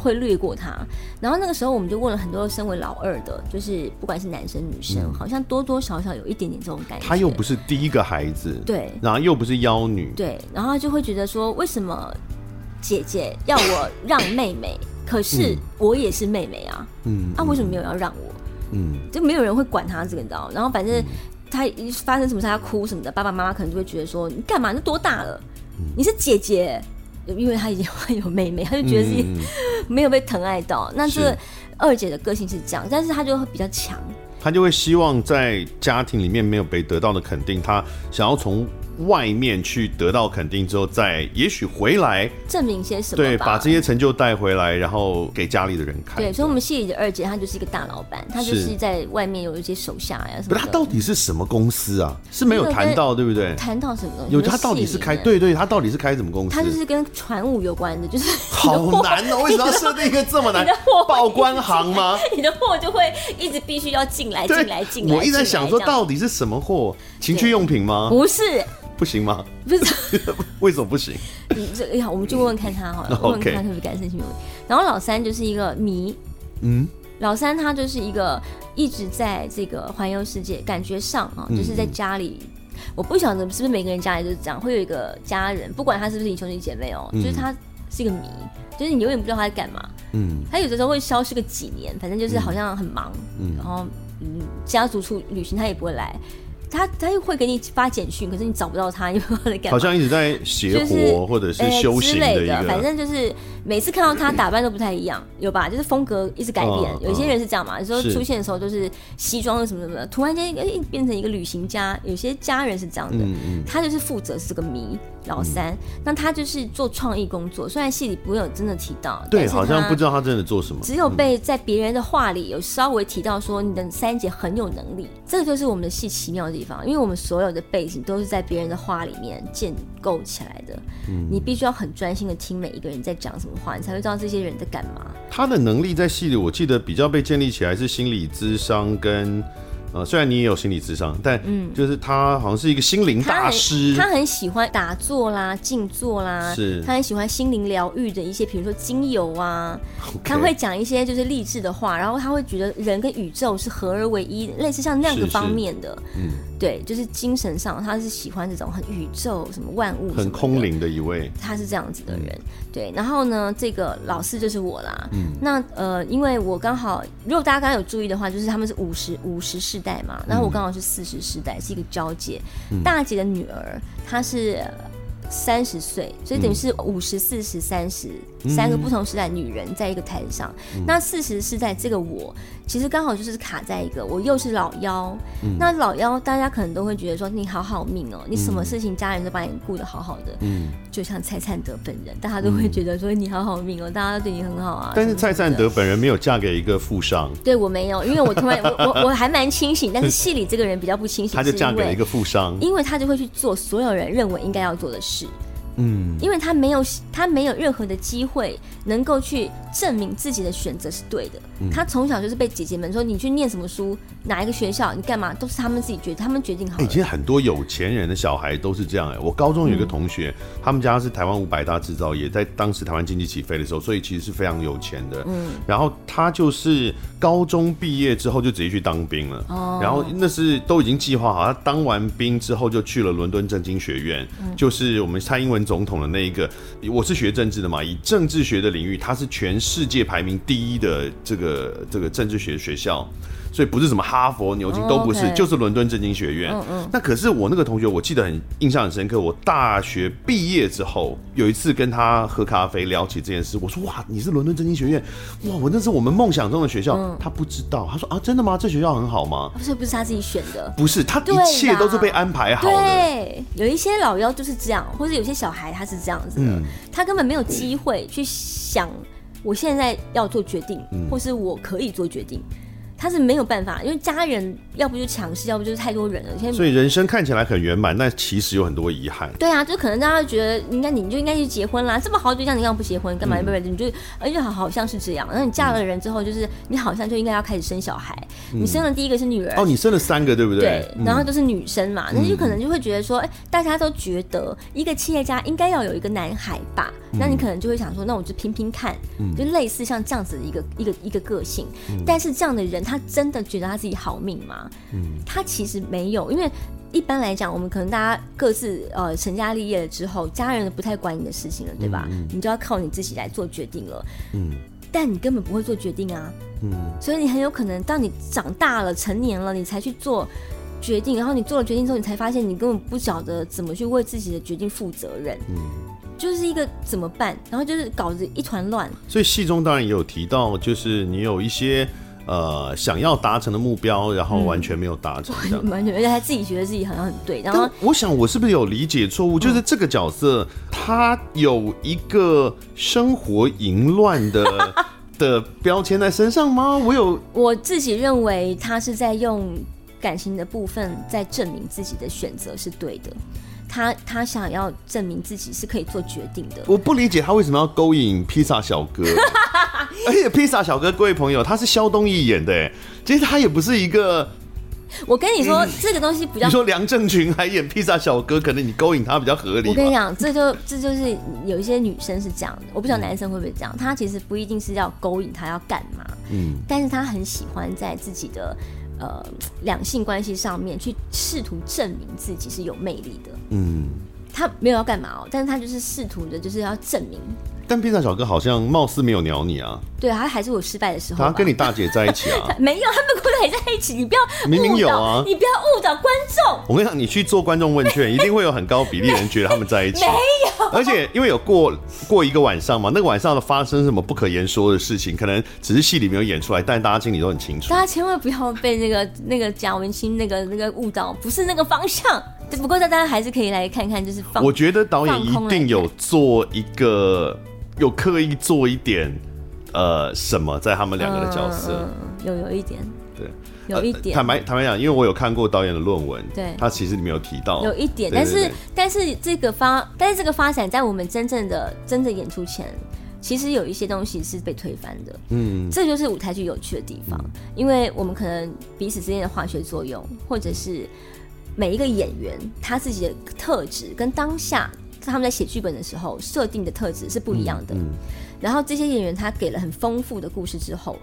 会略过他，然后那个时候我们就问了很多身为老二的，就是不管是男生女生，嗯、好像多多少少有一点点这种感觉。他又不是第一个孩子，对，然后又不是妖女，对，然后就会觉得说，为什么姐姐 要我让妹妹？可是我也是妹妹啊，嗯，啊，为什么没有要让我？嗯，就没有人会管他这个，你知道？然后反正他一发生什么事，他哭什么的，爸爸妈妈可能就会觉得说，你干嘛？你多大了？你是姐姐。因为他已经会有妹妹，他就觉得自己 没有被疼爱到。嗯、那这二姐的个性是这样，但是她就会比较强，她就会希望在家庭里面没有被得到的肯定，她想要从。外面去得到肯定之后，再也许回来证明些什么？对，把这些成就带回来，然后给家里的人看。对，所以，我们戏里的二姐，她就是一个大老板，她就是在外面有一些手下呀什么。不是，她到底是什么公司啊？是没有谈到，对不对？谈到什么东西？有，她到底是开？对对，她到底是开什么公司？她就是跟船务有关的，就是好难哦！为什么要设定一个这么难的货？报关行吗？你的货就会一直必须要进来，进来，进来。我一直在想说，到底是什么货？情趣用品吗？不是。不行吗？不是，为什么不行？你这哎呀，我们就问问看他好了，问 问看他特别感兴趣。然后老三就是一个谜，嗯，老三他就是一个一直在这个环游世界，感觉上啊，就是在家里，我不晓得是不是每个人家里都是这样，会有一个家人，不管他是不是你兄弟姐妹哦，就是他是一个谜，就是你永远不知道他在干嘛，嗯，他有的时候会消失个几年，反正就是好像很忙，嗯，然后嗯，家族出旅行他也不会来。他他又会给你发简讯，可是你找不到他，又在干嘛？好像一直在邪活或者是修行的、欸、之类的，反正就是每次看到他打扮都不太一样，有吧？就是风格一直改变。哦、有些人是这样嘛，有时候出现的时候就是西装什么什么的，突然间哎变成一个旅行家。有些家人是这样的，嗯嗯、他就是负责是个谜。老三，嗯、那他就是做创意工作，虽然戏里不会有真的提到，对，好像不知道他真的做什么，只有被在别人的话里有稍微提到说你的三姐很有能力，这个就是我们的戏奇妙的地方，因为我们所有的背景都是在别人的话里面建构起来的，嗯，你必须要很专心的听每一个人在讲什么话，你才会知道这些人在干嘛。他的能力在戏里，我记得比较被建立起来是心理智商跟。呃，虽然你也有心理智商，但嗯，就是他好像是一个心灵大师，他，他很喜欢打坐啦、静坐啦，是，他很喜欢心灵疗愈的一些，比如说精油啊，Okay. 他会讲一些就是励志的话，然后他会觉得人跟宇宙是合而为一，类似像那样个方面的，嗯，对，就是精神上他是喜欢这种很宇宙什么万物很空灵的一位，他是这样子的人，嗯、对，然后呢，这个老四就是我啦，嗯，那呃，因为我刚好，如果大家刚刚有注意的话，就是他们是五十五十世。代嘛，然后我刚好是四十世代，是一个交界。嗯、大姐的女儿，她是三十岁，所以等于是五十、四十、三十。三个不同时代女人在一个台上，嗯、那四十是在这个我，其实刚好就是卡在一个我又是老幺，嗯、那老幺大家可能都会觉得说你好好命哦，你什么事情家人都把你顾得好好的，嗯，就像蔡灿德本人，大家都会觉得说你好好命哦，大家都对你很好啊。但是蔡灿德本人没有嫁给一个富商，对我没有，因为我突然我我我还蛮清醒，但是戏里这个人比较不清醒，他就嫁给了一个富商，因为他就会去做所有人认为应该要做的事。是嗯，因为他没有他没有任何的机会能够去证明自己的选择是对的。嗯、他从小就是被姐姐们说，你去念什么书，哪一个学校，你干嘛，都是他们自己决定，他们决定好。其实很多有钱人的小孩都是这样哎、欸。我高中有一个同学，嗯、他们家是台湾五百大制造业，在当时台湾经济起飞的时候，所以其实是非常有钱的。嗯，然后他就是高中毕业之后就直接去当兵了。哦，然后那是都已经计划好，他当完兵之后就去了伦敦政经学院，嗯、就是我们蔡英文总统的那一个。我是学政治的嘛，以政治学的领域，它是全世界排名第一的这个这个政治学学校。所以不是什么哈佛、牛津都不是，oh. 就是伦敦政经学院。嗯嗯。那可是我那个同学，我记得很印象很深刻。我大学毕业之后，有一次跟他喝咖啡聊起这件事，我说：“哇，你是伦敦政经学院？哇，我那是我们梦想中的学校。嗯”他不知道，他说：“啊，真的吗？这学校很好吗？”不是，不是他自己选的，不是，他一切都是被安排好的。对，有一些老妖就是这样，或者有些小孩他是这样子的，嗯、他根本没有机会去想，我现在要做决定，嗯、或是我可以做决定。他是没有办法，因为家人要不就强势，要不就是太多人了。现在所以人生看起来很圆满，但其实有很多遗憾。对啊，就可能大家觉得应该你就应该去结婚啦，这么好的对象你干嘛不结婚？干嘛？不不、嗯，你就而且好好像是这样。然后你嫁了人之后，就是你好像就应该要开始生小孩。嗯、你生了第一个是女儿哦，你生了三个对不对？对，然后都是女生嘛，那、嗯、就可能就会觉得说，哎，大家都觉得一个企业家应该要有一个男孩吧？嗯、那你可能就会想说，那我就拼拼看，嗯、就类似像这样子的一个一个一个个性。嗯、但是这样的人，他真的觉得。他自己好命吗？嗯，他其实没有，因为一般来讲，我们可能大家各自呃成家立业了之后，家人不太管你的事情了，对吧？嗯，你就要靠你自己来做决定了。嗯，但你根本不会做决定啊。嗯，所以你很有可能当你长大了、成年了，你才去做决定，然后你做了决定之后，你才发现你根本不晓得怎么去为自己的决定负责任。嗯，就是一个怎么办，然后就是搞得一团乱。所以戏中当然也有提到，就是你有一些。呃，想要达成的目标，然后完全没有达成，这样、嗯、完全，而且他自己觉得自己好像很对。然后，我想我是不是有理解错误？就是这个角色，他有一个生活淫乱的 的标签在身上吗？我有，我自己认为他是在用感情的部分在证明自己的选择是对的。他他想要证明自己是可以做决定的。我不理解他为什么要勾引披萨小哥，而且披萨小哥各位朋友，他是肖东义演的，其实他也不是一个。我跟你说，嗯、这个东西比较。你说梁正群还演披萨小哥，可能你勾引他比较合理。我跟你讲，这就这就是有一些女生是这样的，我不知道男生会不会这样。他其实不一定是要勾引他要干嘛，嗯，但是他很喜欢在自己的。呃，两性关系上面去试图证明自己是有魅力的。嗯，他没有要干嘛哦，但是他就是试图的，就是要证明。但披萨小哥好像貌似没有鸟你啊。对啊，他还是有失败的时候。他跟你大姐在一起啊？没有，他们跟我在一起。你不要明明有啊！你不要误导观众。我跟你讲，你去做观众问卷，一定会有很高比例的人觉得他们在一起。没有，而且因为有过过一个晚上嘛，那个晚上的发生什么不可言说的事情，可能只是戏里没有演出来，但大家心里都很清楚。大家千万不要被那个那个贾文清那个那个误导，不是那个方向。不过大家还是可以来看看，就是放。我觉得导演一定有做一个。有刻意做一点，呃，什么在他们两个的角色？嗯嗯、有有一点，对，有一点。呃、坦白坦白讲，因为我有看过导演的论文，对，他其实里面有提到有一点，但是但是这个发，但是这个发展在我们真正的真正演出前，其实有一些东西是被推翻的。嗯，这就是舞台剧有趣的地方，嗯、因为我们可能彼此之间的化学作用，或者是每一个演员他自己的特质跟当下。他们在写剧本的时候设定的特质是不一样的，嗯嗯、然后这些演员他给了很丰富的故事之后，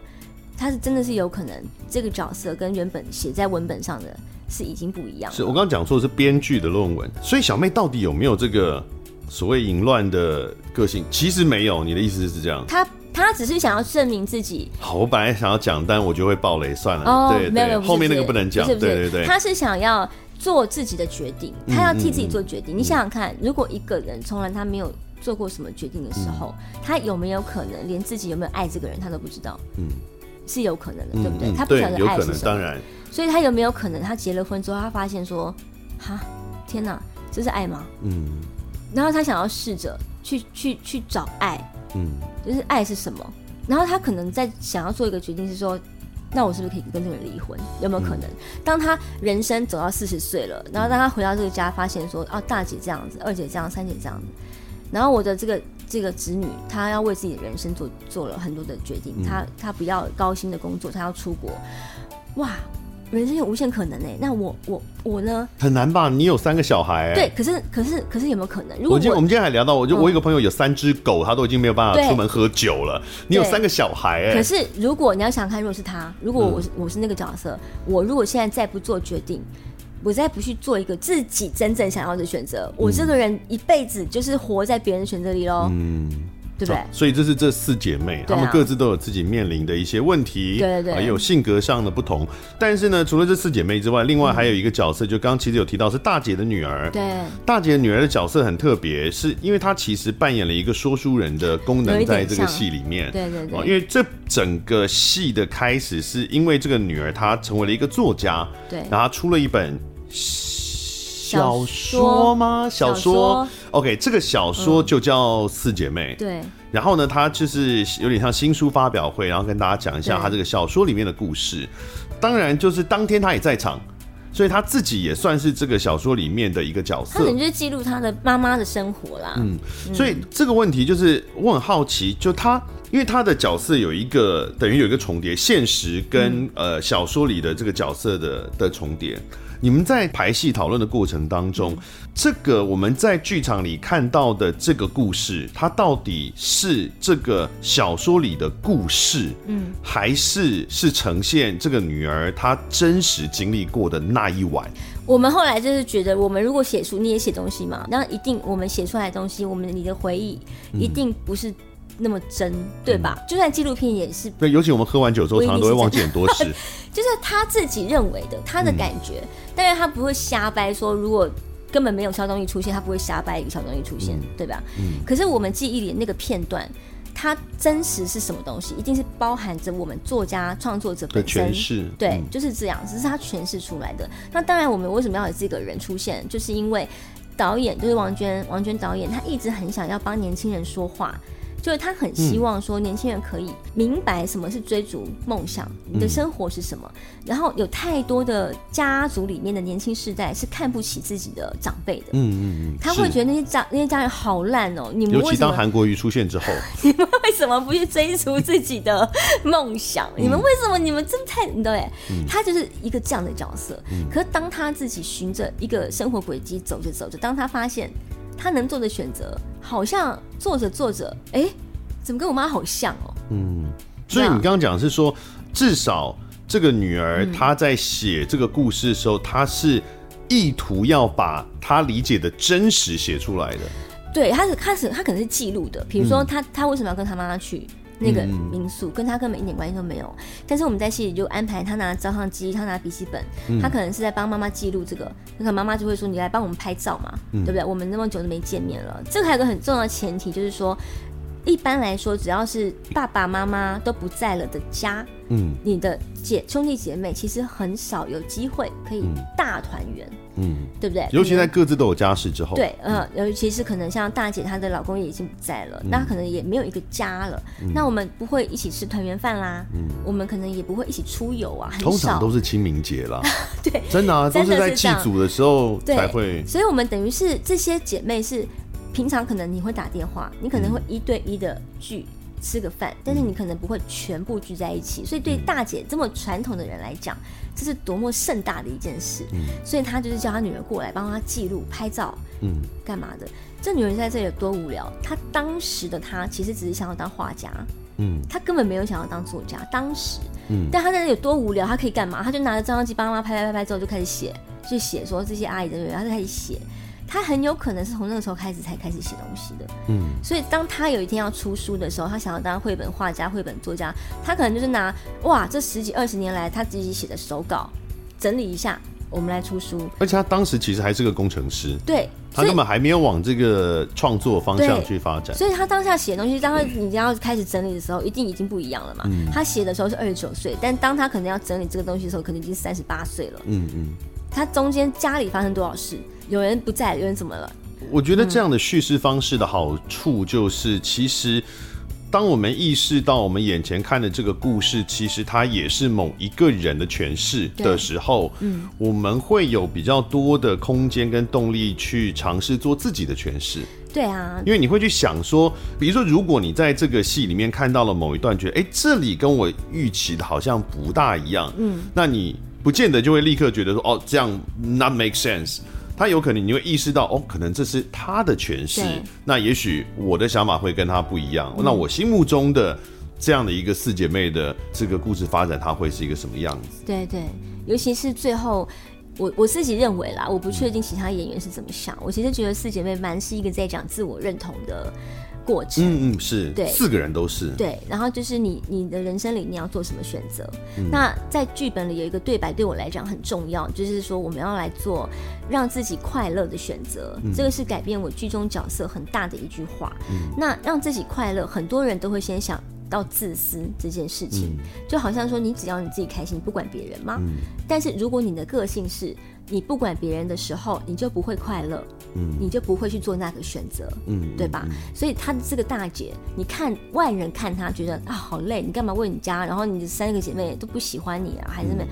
他是真的是有可能这个角色跟原本写在文本上的是已经不一样。是我刚刚讲错的是编剧的论文，所以小妹到底有没有这个所谓淫乱的个性？其实没有，你的意思是这样？他他只是想要证明自己。好，我本来想要讲，但我就会爆雷算了。哦，没有，没有，后面那个不能讲。对对对，他是想要。做自己的决定，他要替自己做决定。嗯嗯、你想想看，如果一个人从来他没有做过什么决定的时候，嗯、他有没有可能连自己有没有爱这个人他都不知道？嗯，是有可能的，对不对？嗯、他不晓得爱是什么，当然。所以他有没有可能，他结了婚之后，他发现说，哈，天哪，这是爱吗？嗯。然后他想要试着去去去找爱，嗯，就是爱是什么？然后他可能在想要做一个决定，是说。那我是不是可以跟这个人离婚？有没有可能？嗯、当他人生走到四十岁了，然后当他回到这个家，发现说啊，大姐这样子，二姐这样，三姐这样子，然后我的这个这个子女，他要为自己的人生做做了很多的决定，他他不要高薪的工作，他要出国，哇！人生有无限可能呢、欸，那我我我呢？很难吧？你有三个小孩、欸，对，可是可是可是有没有可能？如果我，我今天我们今天还聊到，我就、嗯、我一个朋友有三只狗，他都已经没有办法出门喝酒了。你有三个小孩、欸，可是如果你要想看，如果是他，如果我是、嗯、我是那个角色，我如果现在再不做决定，我再不去做一个自己真正想要的选择，嗯、我这个人一辈子就是活在别人的选择里喽。嗯。对不对？所以这是这四姐妹，她、啊、们各自都有自己面临的一些问题，对对对，也有性格上的不同。但是呢，除了这四姐妹之外，另外还有一个角色，嗯、就刚刚其实有提到是大姐的女儿。对，大姐的女儿的角色很特别，是因为她其实扮演了一个说书人的功能，在这个戏里面。对对对。因为这整个戏的开始是因为这个女儿她成为了一个作家，对，然后她出了一本。小说吗？小说，，OK，这个小说就叫《四姐妹》。嗯。对。然后呢，他就是有点像新书发表会，然后跟大家讲一下他这个小说里面的故事。当然，就是当天他也在场，所以他自己也算是这个小说里面的一个角色。他可能就是记录他的妈妈的生活啦。嗯。所以这个问题就是我很好奇，就他因为他的角色有一个等于有一个重叠，现实跟、嗯、呃小说里的这个角色的的重叠。你们在排戏讨论的过程当中，这个我们在剧场里看到的这个故事，它到底是这个小说里的故事，嗯，还是是呈现这个女儿她真实经历过的那一晚？我们后来就是觉得，我们如果写书，你也写东西嘛，那一定我们写出来的东西，我们你的回忆一定不是。那么真，对吧？嗯、就算纪录片也是。对，尤其我们喝完酒之后，常常都会忘记很多事。就是他自己认为的，他的感觉，嗯、但是他不会瞎掰说，如果根本没有小东西出现，他不会瞎掰一个小东西出现，嗯、对吧？嗯。可是我们记忆里那个片段，它真实是什么东西？一定是包含着我们作家创作者本身。是。对，嗯、就是这样，只是他诠释出来的。那当然，我们为什么要有这个人出现？就是因为导演就是王娟，王娟导演，他一直很想要帮年轻人说话。就是他很希望说，年轻人可以明白什么是追逐梦想，你的生活是什么。然后有太多的家族里面的年轻世代是看不起自己的长辈的，嗯嗯嗯，他会觉得那些家那些家人好烂哦。你们尤其当韩国瑜出现之后，你们为什么不去追逐自己的梦想？你们为什么你们真太对？他就是一个这样的角色。可是当他自己循着一个生活轨迹走着走着，当他发现。他能做的选择，好像做着做着，哎、欸，怎么跟我妈好像哦？嗯，所以你刚刚讲是说，至少这个女儿她在写这个故事的时候，她是意图要把她理解的真实写出来的。对，她是开始，她可能是记录的，比如说她，她为什么要跟她妈妈去？那个民宿跟他根本一点关系都没有，但是我们在戏里就安排他拿照相机，他拿笔记本，他可能是在帮妈妈记录这个，那个妈妈就会说：“你来帮我们拍照嘛，对不对？我们那么久都没见面了。”这个还有个很重要的前提，就是说，一般来说，只要是爸爸妈妈都不在了的家，嗯，你的姐兄弟姐妹其实很少有机会可以大团圆。嗯，对不对？尤其在各自都有家室之后，对，呃，尤其是可能像大姐她的老公也已经不在了，嗯、那可能也没有一个家了。嗯、那我们不会一起吃团圆饭啦，嗯，我们可能也不会一起出游啊，很少。通常都是清明节啦，对，真的啊，都是在祭祖的时候才会。所以，我们等于是这些姐妹是平常可能你会打电话，你可能会一对一的聚。吃个饭，但是你可能不会全部聚在一起，所以对大姐这么传统的人来讲，这是多么盛大的一件事。嗯，所以她就是叫她女儿过来帮她记录、拍照，嗯，干嘛的？这女人在这里有多无聊？她当时的她其实只是想要当画家，嗯，她根本没有想要当作家。当时，嗯，但她在那里有多无聊？她可以干嘛？她就拿着照相机帮妈妈拍拍拍拍之后就开始写，就写说这些阿姨的女儿，她就开始写。他很有可能是从那个时候开始才开始写东西的，嗯，所以当他有一天要出书的时候，他想要当绘本画家、绘本作家，他可能就是拿哇，这十几二十年来他自己写的手稿整理一下，我们来出书。而且他当时其实还是个工程师，对，他根本还没有往这个创作方向去发展。所以他当下写东西，当他已经要开始整理的时候，一定已经不一样了嘛。嗯，他写的时候是二十九岁，但当他可能要整理这个东西的时候，可能已经三十八岁了。嗯嗯，他中间家里发生多少事？有人不在，有人怎么了？我觉得这样的叙事方式的好处就是，其实当我们意识到我们眼前看的这个故事，其实它也是某一个人的诠释的时候，嗯，我们会有比较多的空间跟动力去尝试做自己的诠释。对啊，因为你会去想说，比如说，如果你在这个戏里面看到了某一段，觉得哎，这里跟我预期的好像不大一样，嗯，那你不见得就会立刻觉得说，哦，这样 not make sense。他有可能你会意识到，哦，可能这是他的诠释，那也许我的想法会跟他不一样，嗯。那我心目中的这样的一个四姐妹的这个故事发展，它会是一个什么样子？对对，尤其是最后。我我自己认为啦，我不确定其他演员是怎么想。我其实觉得四姐妹蛮是一个在讲自我认同的过程。嗯嗯，是对，四个人都是对。然后就是你你的人生里你要做什么选择？嗯。那在剧本里有一个对白对我来讲很重要，就是说我们要来做让自己快乐的选择。嗯。这个是改变我剧中角色很大的一句话。嗯。那让自己快乐，很多人都会先想。到自私这件事情，嗯，就好像说你只要你自己开心，不管别人吗？嗯。但是如果你的个性是你不管别人的时候，你就不会快乐，嗯，你就不会去做那个选择，嗯，对吧？嗯。所以她的这个大姐，你看外人看她觉得啊好累，你干嘛为你家？然后你的三个姐妹都不喜欢你啊，还是那。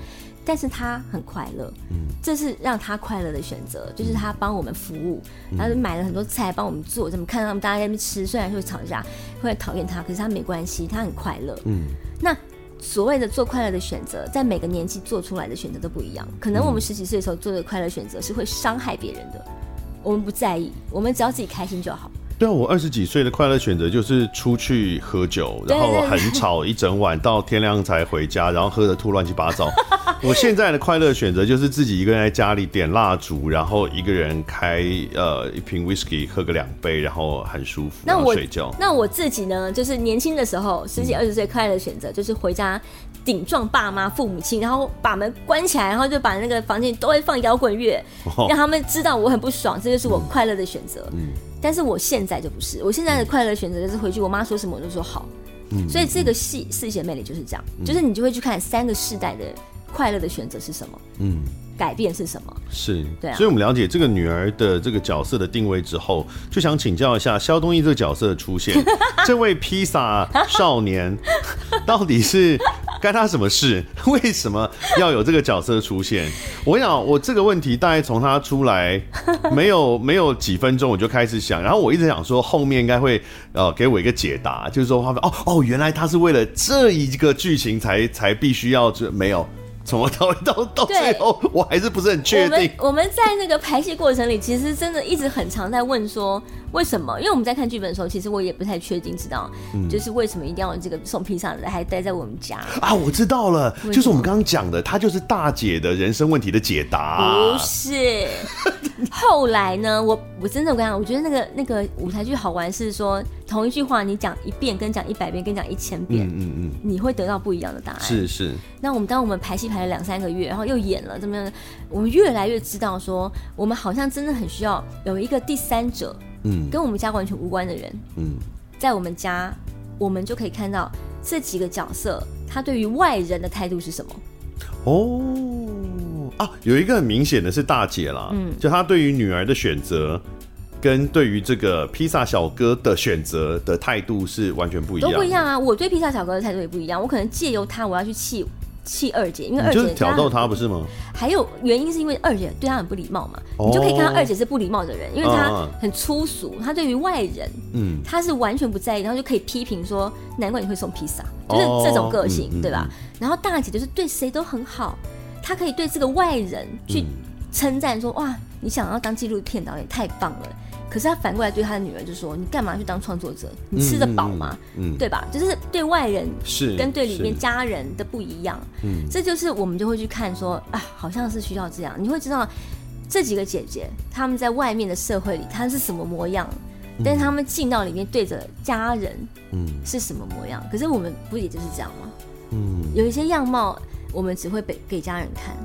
但是他很快乐，嗯，这是让他快乐的选择，就是他帮我们服务，然后买了很多菜帮我们做，怎么看到他们大家在那边吃，虽然会吵架，会讨厌他，可是他没关系，他很快乐，嗯。那所谓的做快乐的选择，在每个年纪做出来的选择都不一样，可能我们十几岁的时候做的快乐选择是会伤害别人的，我们不在意，我们只要自己开心就好。对啊，我二十几岁的快乐选择就是出去喝酒，然后很吵一整晚，到天亮才回家，然后喝的吐乱七八糟。我现在的快乐选择就是自己一个人在家里点蜡烛，然后一个人开呃一瓶 whisky 喝个两杯，然后很舒服，然后睡觉。那我自己呢，就是年轻的时候十几二十岁快乐选择就是回家顶撞爸妈父母亲，然后把门关起来，然后就把那个房间都会放摇滚乐，让他们知道我很不爽，这就是我快乐的选择。嗯。但是我现在就不是，我现在的快乐选择就是回去，我妈说什么我就说好。嗯，所以这个戏四姐妹里就是这样，嗯，就是你就会去看三个世代的快乐的选择是什么，嗯，改变是什么，是，对啊。所以我们了解这个女儿的这个角色的定位之后，就想请教一下肖东义这个角色的出现，这位披萨少年到底是？该他什么事？为什么要有这个角色出现？我想，我这个问题大概从他出来没有 没有几分钟，我就开始想，然后我一直想说后面应该会呃给我一个解答，就是说他们哦哦，原来他是为了这一个剧情才才必须要这没有。从头到到到最后，我还是不是很确定。我们我们在那个排戏过程里，其实真的一直很常在问说为什么？因为我们在看剧本的时候，其实我也不太确定知道，就是为什么一定要这个送披萨的还待在我们家啊？我知道了，就是我们刚刚讲的，他就是大姐的人生问题的解答。不是，后来呢？我我真的我跟你讲，我觉得那个那个舞台剧好玩是说。同一句话，你讲一遍，跟讲一百遍，跟讲一千遍，嗯嗯嗯，你会得到不一样的答案。是是。那我们当我们排戏排了两三个月，然后又演了，怎么样？我们越来越知道说，我们好像真的很需要有一个第三者，嗯，跟我们家完全无关的人，嗯，在我们家，我们就可以看到这几个角色他对于外人的态度是什么。哦，啊，有一个很明显的是大姐啦，嗯，就她对于女儿的选择。跟对于这个披萨小哥的选择的态度是完全不一样，都不一样啊！我对披萨小哥的态度也不一样，我可能借由他，我要去气气二姐，因为二姐挑逗她不是吗？还有原因是因为二姐对她很不礼貌嘛，哦，你就可以看到二姐是不礼貌的人，因为她很粗俗，她对于外人，嗯，她是完全不在意，然后就可以批评说，难怪你会送披萨，就是这种个性，哦，对吧？然后大姐就是对谁都很好，她可以对这个外人去称赞说，哇，你想要当纪录片导演太棒了。可是他反过来对他的女儿就说：“你干嘛去当创作者？你吃得饱吗？嗯，对吧？就是对外人是跟对里面家人的不一样。嗯，这就是我们就会去看说啊，好像是需要这样。你会知道这几个姐姐她们在外面的社会里她是什么模样，但是她们进到里面对着家人，嗯，是什么模样？可是我们不也就是这样吗？嗯，有一些样貌我们只会给给家人看。”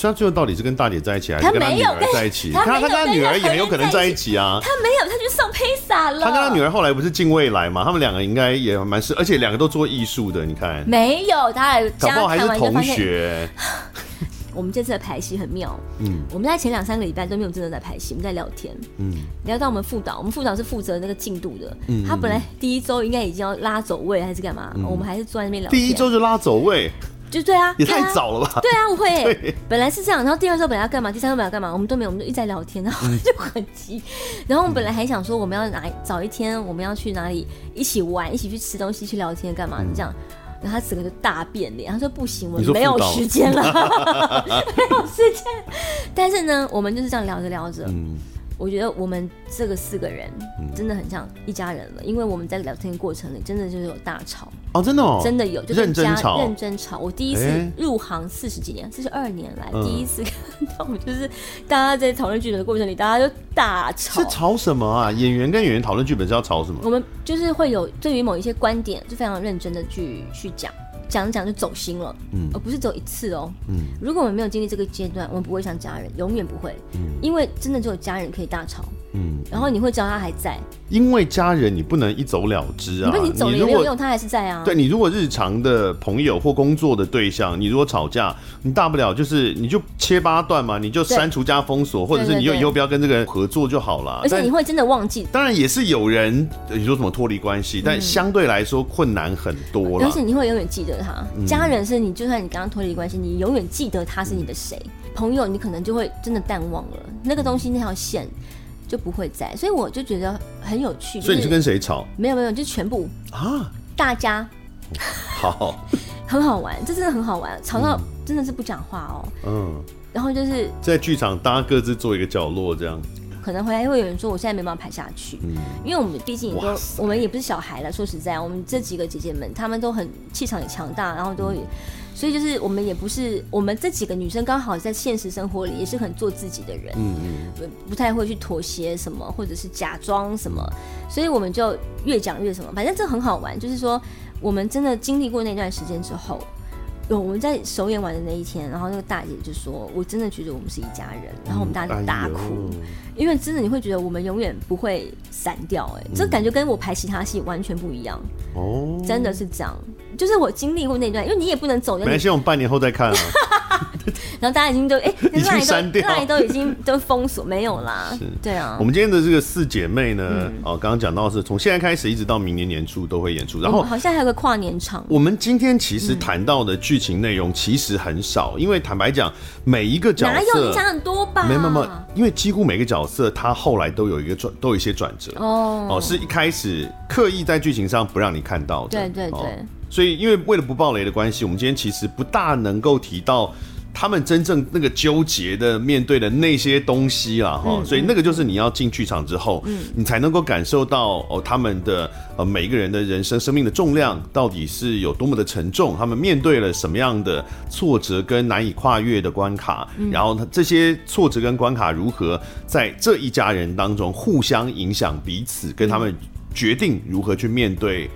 他最后到底是跟大姐在一起，还是跟他女儿在一起？他他跟他女儿也很有可能在一起啊。他没有，他去送披萨了。他跟他女儿后来不是进未来嘛？他们两个应该也蛮是，而且两个都做艺术的。你看，没有，他俩搞不好还是同学。我们这次的排戏很妙，嗯，我们在前两三个礼拜都没有真的在排戏，我们在聊天，嗯，聊到我们副导，我们副导是负责那个进度的，嗯，他本来第一周应该已经要拉走位还是干嘛，我们还是坐在那边聊天。第一周就拉走位。就对啊，也太早了吧？对啊，我会。本来是这样，然后第二周本来要干嘛？第三周本来要干嘛？我们都没有，我们就一直在聊天，然后就很急。然后我们本来还想说，我们要哪找一天，我们要去哪里一起玩，一起去吃东西，去聊天干嘛？这样，然后他整个就大变脸，他说不行，我们没有时间了，没有时间。但是呢，我们就是这样聊着聊着。我觉得我们这个四个人真的很像一家人了，因为我们在聊天过程里真的就是有大吵哦，真的哦，真的有，就是认真吵，认真吵。我第一次入行四十几年，四十二年来第一次看到，就是大家在讨论剧本的过程里，大家就大吵。是吵什么啊？演员跟演员讨论剧本是要吵什么？我们就是会有对于某一些观点，就非常认真的去去讲。讲讲就走心了，嗯，而不是走一次哦，嗯，如果我们没有经历这个阶段，我们不会像家人，永远不会，嗯，因为真的只有家人可以大吵，嗯，然后你会知道他还在，因为家人你不能一走了之啊，你你走了也没有用，他还是在啊，对，你如果日常的朋友或工作的对象，你如果吵架，你大不了就是你就切八段嘛，你就删除加封锁，或者是你就以后不要跟这个人合作就好了，而且你会真的忘记，当然也是有人你说什么脱离关系，但相对来说困难很多了，而且你会永远记得他，家人。是你就算你刚刚脱离关系，你永远记得他是你的谁？朋友，你可能就会真的淡忘了那个东西，那条线就不会在。所以我就觉得很有趣。所以你是跟谁吵？没有没有，就全部啊，大家好，很好玩，这真的很好玩，吵到真的是不讲话哦。嗯，然后就是在剧场大家各自坐一个角落这样。可能回来会有人说，我现在没办法排下去，嗯，因为我们毕竟也都，我们也不是小孩了。说实在，我们这几个姐姐们，她们都很气场也强大，然后都，嗯、所以就是我们也不是，我们这几个女生刚好在现实生活里也是很做自己的人，嗯嗯，不太会去妥协什么，或者是假装什么，所以我们就越讲越什么，反正这很好玩，就是说我们真的经历过那段时间之后。有我们在首演完的那一天，然后那个大姐就说：“我真的觉得我们是一家人。”然后我们大家就大哭，嗯哎、因为真的你会觉得我们永远不会散掉、欸。哎、嗯，这感觉跟我排其他戏完全不一样。哦，真的是这样。就是我经历过那段，因为你也不能走。没关系，我们半年后再看啊。然后大家已经都哎，已经删掉，那里都已经 都封锁没有啦。是，对啊。我们今天的这个四姐妹呢，哦，刚刚讲到是从现在开始一直到明年年初都会演出，然后好像还有个跨年场。我们今天其实谈到的剧情内容其实很少，因为坦白讲，每一个角色哪有你讲很多吧？没没没，因为几乎每个角色他后来都有一个转，都有一些转折哦哦，是一开始刻意在剧情上不让你看到的。对对对。所以，因为为了不爆雷的关系，我们今天其实不大能够提到他们真正那个纠结的面对的那些东西啦，哈、嗯。所以那个就是你要进剧场之后，嗯，你才能够感受到哦，他们的呃每一个人的人生生命的重量到底是有多么的沉重，他们面对了什么样的挫折跟难以跨越的关卡，嗯、然后他这些挫折跟关卡如何在这一家人当中互相影响彼此，跟他们决定如何去面对。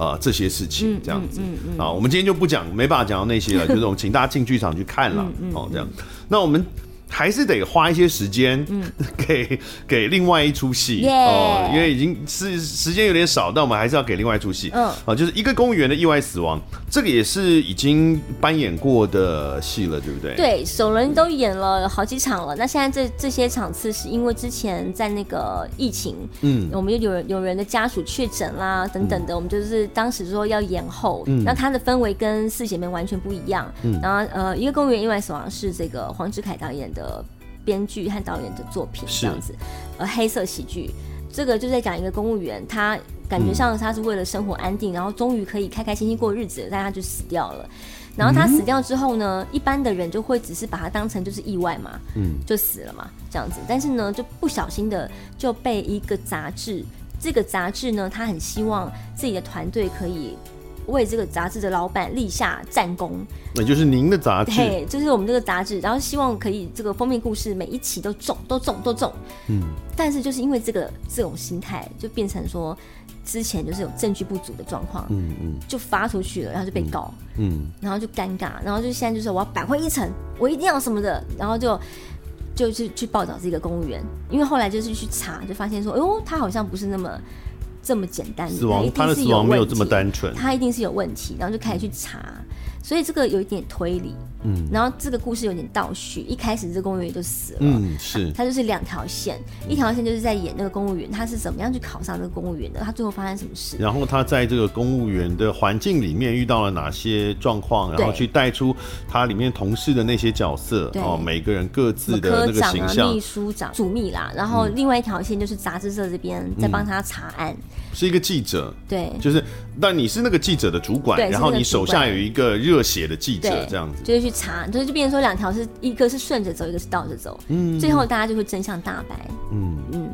呃，这些事情这样子啊，我们今天就不讲，没办法讲到那些了，就是我们请大家进剧场去看了，哦，这样。那我们。还是得花一些时间，嗯 给给另外一出戏哦，因为已经是时间有点少，但我们还是要给另外一出戏。嗯，啊，就是一个公务员的意外死亡，这个也是已经扮演过的戏了，对不对？对，首轮都演了好几场了。那现在这这些场次是因为之前在那个疫情，嗯，我们有有人有人的家属确诊啦等等的，我们就是当时说要延后。嗯，那它的氛围跟四姐妹完全不一样。嗯，然后呃，一个公务员意外死亡是这个黄志凯导演的。的编剧和导演的作品这样子，呃，黑色喜剧，这个就在讲一个公务员，他感觉上他是为了生活安定，然后终于可以开开心心过日子，但他就死掉了。然后他死掉之后呢，一般的人就会只是把他当成就是意外嘛，嗯，就死了嘛，这样子。但是呢，就不小心的就被一个杂志，这个杂志呢，他很希望自己的团队可以。为这个杂志的老板立下战功，那就是您的杂志，对，就是我们这个杂志，然后希望可以这个封面故事每一期都中，都中，都中，嗯，但是就是因为这个这种心态，就变成说之前就是有证据不足的状况，嗯嗯，就发出去了，然后就被告，嗯，然后就尴尬，然后就现在就是我要扳回一城，我一定要什么的，然后就就去去报道这个公务员，因为后来就是去查，就发现说，哎呦，他好像不是那么。这么简单的，死亡他的死亡没有这么单纯，他一定是有问题，然后就开始去查。所以这个有一点推理，嗯，然后这个故事有点倒叙，一开始这个公务员就死了，嗯，是，他就是两条线，一条线就是在演那个公务员他是怎么样去考上这个公务员的，他最后发生什么事，然后他在这个公务员的环境里面遇到了哪些状况，然后去带出他里面同事的那些角色，哦，每个人各自的那个形象，啊、秘书长、主秘啦，然后另外一条线就是杂志社这边在帮他查案，嗯，是一个记者，对，就是，但你是那个记者的主管，然后你手下有一个。热血的记者这样子，就是去查，就是就变成说两条是一个是顺着走，一个是倒着走，嗯，最后大家就会真相大白，嗯。嗯，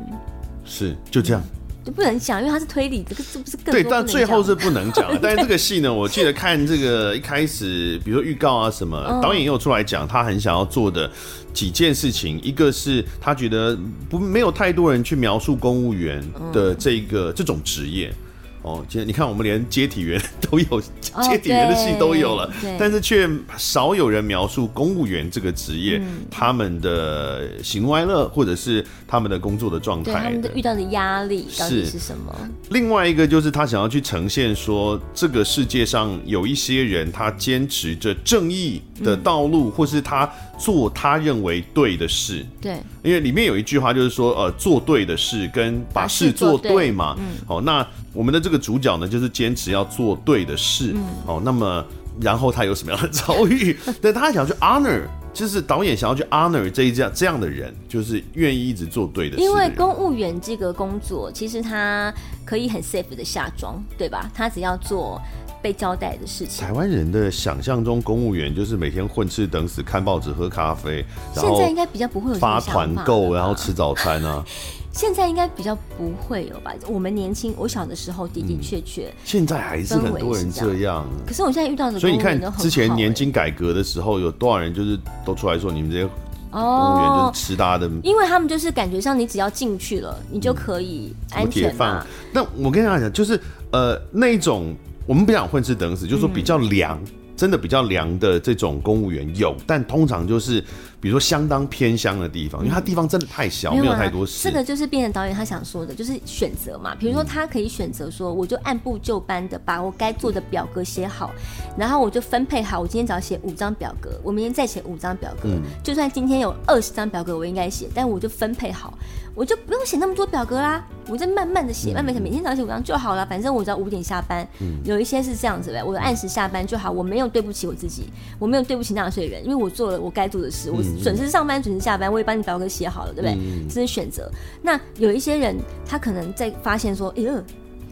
是就这样，就不能讲，因为它是推理，这个是不是更对，但最后是不能讲。但是这个戏呢，我记得看这个一开始，比如说预告啊什么，导演也有出来讲，他很想要做的几件事情，一个是他觉得不没有太多人去描述公务员的这个这种职业。哦，其实你看，我们连接体员 都有，接体员的戏都有了，哦、但是却少有人描述公务员这个职业，嗯、他们的喜怒哀乐，或者是他们的工作的状态，他们遇到的压力到底是什么？另外一个就是他想要去呈现说，这个世界上有一些人，他坚持着正义的道路，嗯、或是他做他认为对的事。对，因为里面有一句话就是说，呃，做对的事跟把事做对嘛。嗯，好，那。我们的这个主角呢，就是坚持要做对的事。嗯、哦，那么然后他有什么样的遭遇？对，他想要去 honor，就是导演想要去 honor 这一这样这样的人，就是愿意一直做对的事的。因为公务员这个工作，其实他可以很 safe 的下装，对吧？他只要做被交代的事情。台湾人的想象中，公务员就是每天混吃等死，看报纸、喝咖啡。现在应该比较不会有发团购，然后吃早餐啊。现在应该比较不会有吧？我们年轻，我小的时候的的确确，现在还是很多人这样。可是我现在遇到的，所以你看之前年金改革的时候，有多少人就是都出来说，你们这些公务员就是吃大的，因为他们就是感觉上你只要进去了，你就可以安全嘛。那我跟大家讲，就是呃那种我们不想混吃等死，就是说比较凉。真的比较凉的这种公务员有，但通常就是比如说相当偏乡的地方，因为它地方真的太小，没有太多事。这个就是变成导演他想说的，就是选择嘛。比如说他可以选择说，我就按部就班的把我该做的表格写好，然后我就分配好，我今天只要写五张表格，我明天再写五张表格。就算今天有二十张表格我应该写，但我就分配好。我就不用写那么多表格啦，我就慢慢的写，慢慢写，每天早上写五张就好了。反正我只要五点下班，嗯、有一些是这样子的，我按时下班就好，我没有对不起我自己，我没有对不起纳税人，因为我做了我该做的事，我准时上班，准时下班，我也帮你表格写好了，对不对？嗯、这是选择。那有一些人，他可能在发现说，哎呦，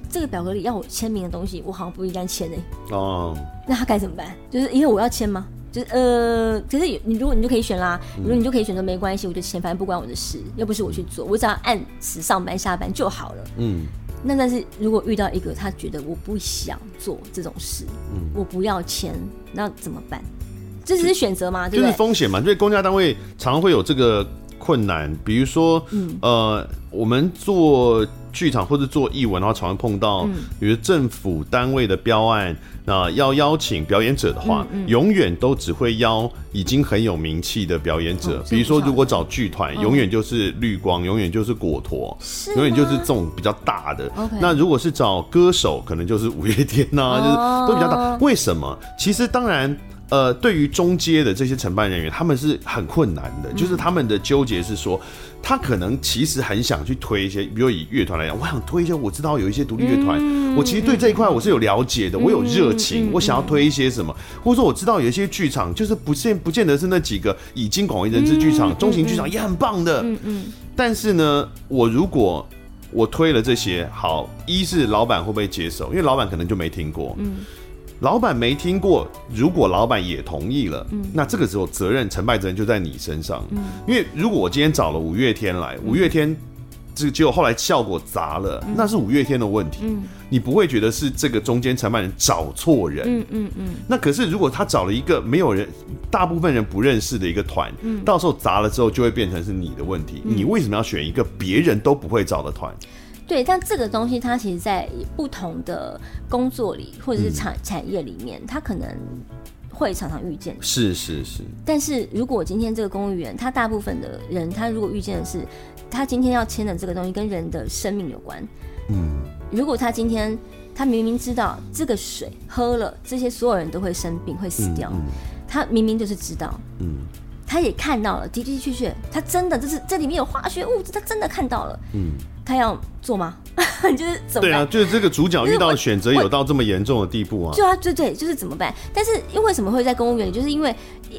这个表格里要我签名的东西，我好像不应该签呢。哦，那他该怎么办？就是因为我要签吗？就是呃，可是你如果你就可以选啦，如果你就可以选择没关系，我就签，反正不关我的事，又不是我去做，我只要按时上班下班就好了。嗯，那但是如果遇到一个他觉得我不想做这种事，嗯，我不要签，那怎么办？这只是选择嘛，对不对？就是风险嘛，因为公家单位常常会有这个困难，比如说，嗯，呃，我们做剧场或者做艺文的话，常常碰到，比如政府单位的标案。那要邀请表演者的话，永远都只会邀已经很有名气的表演者。哦、比如说，如果找剧团，永远就是绿光，永远就是果陀，永远就是这种比较大的。那如果是找歌手，可能就是五月天呐、啊，就是都比较大。为什么？其实当然。呃，对于中阶的这些承办人员，他们是很困难的，嗯、就是他们的纠结是说，他可能其实很想去推一些，比如以乐团来讲，我想推一些，我知道有一些独立乐团，嗯、我其实对这一块我是有了解的，嗯、我有热情，嗯、我想要推一些什么，或者说我知道有一些剧场，就是不见不见得是那几个已经广为人知剧场，嗯、中型剧场也很棒的，嗯嗯，但是呢，我如果我推了这些，好，一是老板会不会接受？因为老板可能就没听过，嗯。老板没听过，如果老板也同意了，嗯，那这个时候责任成败责任就在你身上，嗯，因为如果我今天找了五月天来，五月天这结果后来效果砸了，嗯，那是五月天的问题，嗯，你不会觉得是这个中间承办人找错人，嗯嗯嗯，那可是如果他找了一个没有人，大部分人不认识的一个团，嗯，到时候砸了之后就会变成是你的问题，你为什么要选一个别人都不会找的团？对，但这个东西它其实，在不同的工作里或者是产产业里面，它可能会常常遇见。是是是。但是如果今天这个公务员，他大部分的人，他如果遇见的是，他今天要签的这个东西跟人的生命有关，嗯。如果他今天他明明知道这个水喝了，这些所有人都会生病会死掉，嗯嗯、他明明就是知道，嗯，他也看到了的的确确，他真的就是这里面有化学物质，他真的看到了，嗯，他要做吗？就是怎么办？对啊，就是这个主角遇到选择有到这么严重的地步啊？对啊，对对，就是怎么办？但是因为什么会在公务员里？就是因为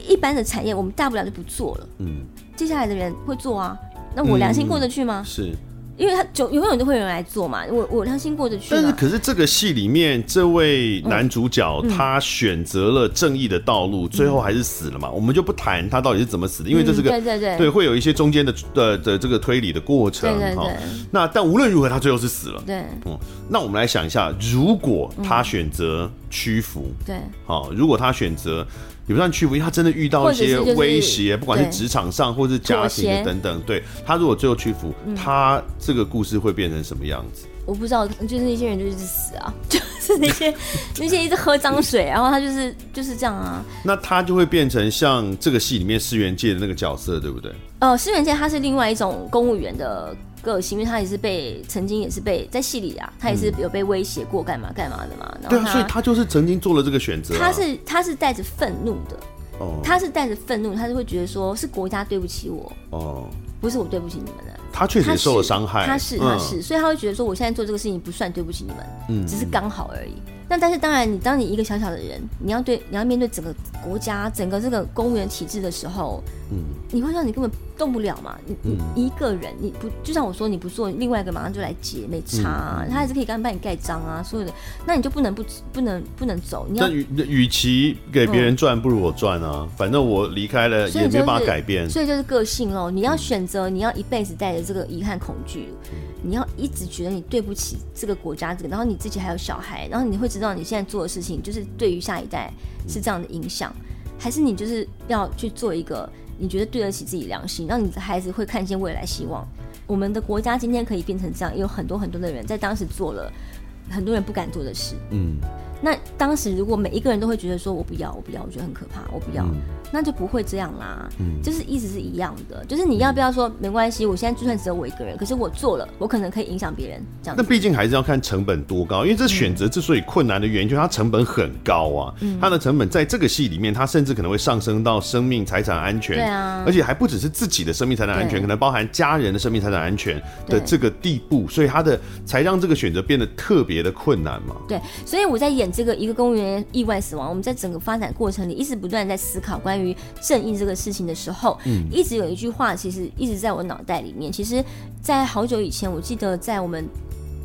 一般的产业，我们大不了就不做了，嗯，接下来的人会做啊，那我良心过得去吗？嗯、是。因为他就永远都会有人来做嘛，我我良心过得去。但是可是这个戏里面这位男主角、嗯、他选择了正义的道路，嗯、最后还是死了嘛？我们就不谈他到底是怎么死的，因为这是个、嗯、对对对，对会有一些中间的的的这个推理的过程。对对对。那但无论如何，他最后是死了。对。嗯，那我们来想一下，如果他选择屈服，对，好，如果他选择。也不算屈服，因为他真的遇到一些威胁，不管是职场上或是家庭的等等。对，他如果最后屈服，他这个故事会变成什么样子？我不知道，就是那些人就一直死啊，就是那些 那些一直喝脏水，然后他就是就是这样啊。那他就会变成像这个戏里面世元界的那个角色，对不对？呃，世元界他是另外一种公务员的。个性，因为他也是被曾经也是被在戏里啊，他也是有被威胁过，干嘛干嘛的嘛。对啊，所以他就是曾经做了这个选择啊。他是他是带着愤怒的，哦，他是带着愤怒，他是会觉得说是国家对不起我，哦，不是我对不起你们的。他确实受了伤害，他是他是，所以他会觉得说我现在做这个事情不算对不起你们，嗯，只是刚好而已。那但是当然，你当你一个小小的人，你要对你要面对整个国家、整个这个公务员体制的时候，嗯，你会让你根本动不了嘛？你你一个人，你不就像我说，你不做，另外一个马上就来接，没差啊，他还是可以赶紧帮你盖章啊，所有的，那你就不能不不能不能走。你要与与其给别人赚，不如我赚啊，反正我离开了也没办法改变，所以就是个性喽。你要选择，你要一辈子带着这个遗憾恐惧。你要一直觉得你对不起这个国家，这个，然后你自己还有小孩，然后你会知道你现在做的事情就是对于下一代是这样的影响，还是你就是要去做一个你觉得对得起自己良心，让你的孩子会看见未来希望。我们的国家今天可以变成这样，也有很多很多的人在当时做了很多人不敢做的事。嗯。那当时如果每一个人都会觉得说我不要，我不要，我觉得很可怕，我不要，嗯、那就不会这样啦。嗯，就是意思是一样的，就是你要不要说没关系，我现在就算只有我一个人，可是我做了，我可能可以影响别人这样。那毕竟还是要看成本多高，因为这选择之所以困难的原因，就是它成本很高啊。嗯，它的成本在这个戏里面，它甚至可能会上升到生命财产安全。对啊，而且还不只是自己的生命财产安全，可能包含家人的生命财产安全的这个地步，所以它的才让这个选择变得特别的困难嘛。对，所以我在演这个一个公务员。意外死亡，我们在整个发展过程里一直不断在思考关于正义这个事情的时候，嗯，一直有一句话，其实一直在我脑袋里面。其实，在好久以前，我记得在我们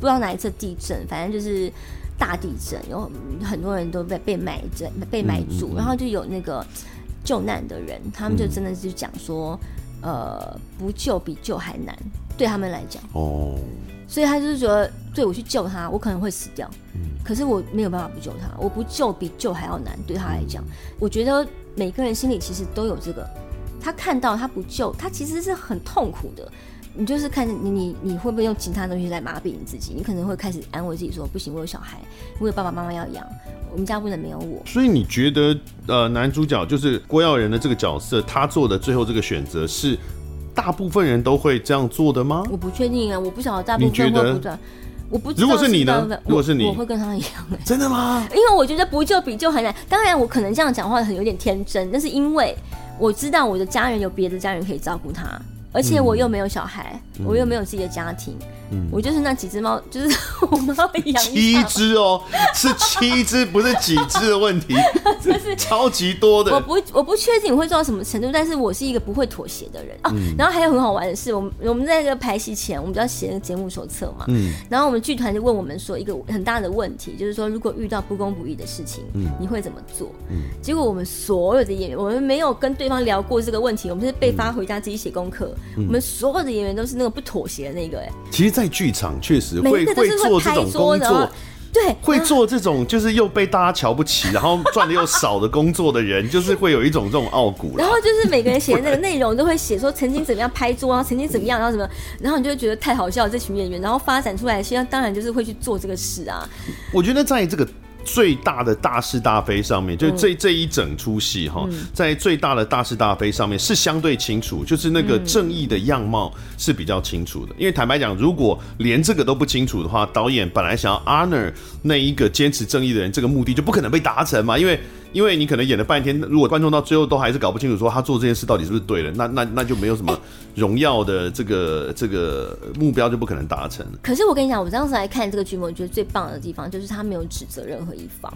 不知道哪一次地震，反正就是大地震，有很多人都被被埋着、被埋住，然后就有那个救难的人，他们就真的是讲说，呃，不救比救还难，对他们来讲，哦。所以他就是觉得，对我去救他，我可能会死掉。嗯，可是我没有办法不救他，我不救比救还要难。对他来讲，我觉得每个人心里其实都有这个。他看到他不救，他其实是很痛苦的。你就是看你你你会不会用其他东西来麻痹你自己？你可能会开始安慰自己说：不行，我有小孩，我有爸爸妈妈要养，我们家不能没有我。所以你觉得，呃，男主角就是郭耀仁的这个角色，他做的最后这个选择是？大部分人都会这样做的吗？我不确定啊，我不晓得大部分人会不会。我不知道。如果是你呢？如果是你，我会跟他一样哎。真的吗？因为我觉得不救比救很难。当然，我可能这样讲话很有点天真，但是因为我知道我的家人有别的家人可以照顾他，而且我又没有小孩，嗯、我又没有自己的家庭。我就是那几只猫，就是我猫养七只哦，是七只，不是几只的问题，就是超级多的。我不，我不确定我会做到什么程度，但是我是一个不会妥协的人啊。然后还有很好玩的是，我们我们在这个排戏前，我们就要写那个节目手册嘛。嗯。然后我们剧团就问我们说一个很大的问题，就是说如果遇到不公不义的事情，嗯，你会怎么做？嗯。结果我们所有的演员，我们没有跟对方聊过这个问题，我们是被发回家自己写功课。我们所有的演员都是那个不妥协的那个，哎。其实，在在剧场确实会会做这种工作，对，会做这种就是又被大家瞧不起，然后赚的又少的工作的人，就是会有一种这种傲骨。然后就是每个人写的那个内容都会写说曾经怎么样拍桌啊，曾经怎么样，然后什么，然后你就会觉得太好笑这群演员，然后发展出来，现在当然就是会去做这个事啊。我觉得在这个最大的大是大非上面，就是这这一整出戏哈，在最大的大是大非上面是相对清楚，就是那个正义的样貌是比较清楚的。因为坦白讲，如果连这个都不清楚的话，导演本来想要 honor 那一个坚持正义的人，这个目的就不可能被达成嘛，因为。因为你可能演了半天，如果观众到最后都还是搞不清楚说他做这件事到底是不是对的，那那那就没有什么荣耀的这个这个目标就不可能达成。可是我跟你讲，我当时来看这个剧目，我觉得最棒的地方就是他没有指责任何一方，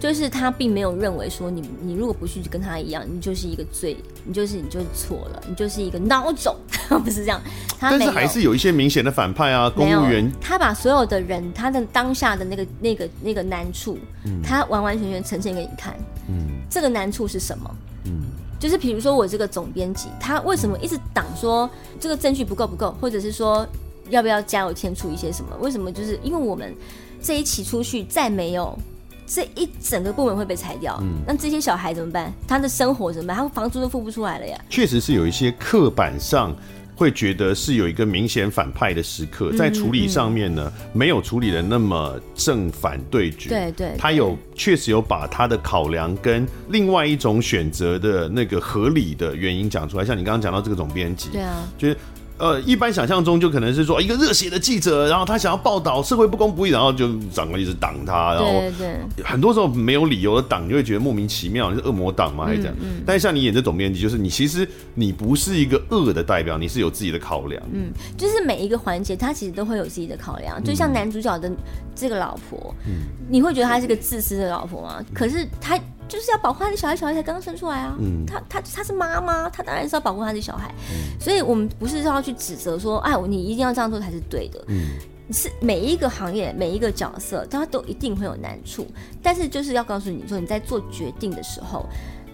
就是他并没有认为说你你如果不去跟他一样，你就是一个罪，你就是你就是错了，你就是一个孬种，不是这样。他但是还是有一些明显的反派啊，公务员。他把所有的人他的当下的那个那个那个难处，他完完全全呈现给你看。嗯，这个难处是什么？嗯，就是比如说我这个总编辑，他为什么一直挡说这个证据不够不够，或者是说要不要加油添醋一些什么？为什么？就是因为我们这一期出去再没有这一整个部门会被裁掉，嗯，那这些小孩怎么办？他的生活怎么办？他房租都付不出来了呀。确实是有一些刻板上。会觉得是有一个明显反派的时刻，在处理上面呢，没有处理的那么正反对决。对对，对，他有确实有把他的考量跟另外一种选择的那个合理的原因讲出来。像你刚刚讲到这个总编辑，对啊，就是。呃，一般想象中就可能是说一个热血的记者，然后他想要报道社会不公不义，然后就长官一直挡他，然后很多时候没有理由的挡，你会觉得莫名其妙，你是恶魔党吗？还是这样？嗯嗯、但是像你演这总编辑，就是你其实你不是一个恶的代表，你是有自己的考量。嗯，就是每一个环节他其实都会有自己的考量，就像男主角的这个老婆，嗯，你会觉得他是个自私的老婆吗？可是他。就是要保护他的小孩，小孩才刚刚生出来啊。嗯，他他他是妈妈，他当然是要保护他的小孩。嗯，所以我们不是要去指责说，哎，你一定要这样做才是对的。嗯，是每一个行业每一个角色，他都一定会有难处，但是就是要告诉你说，你在做决定的时候，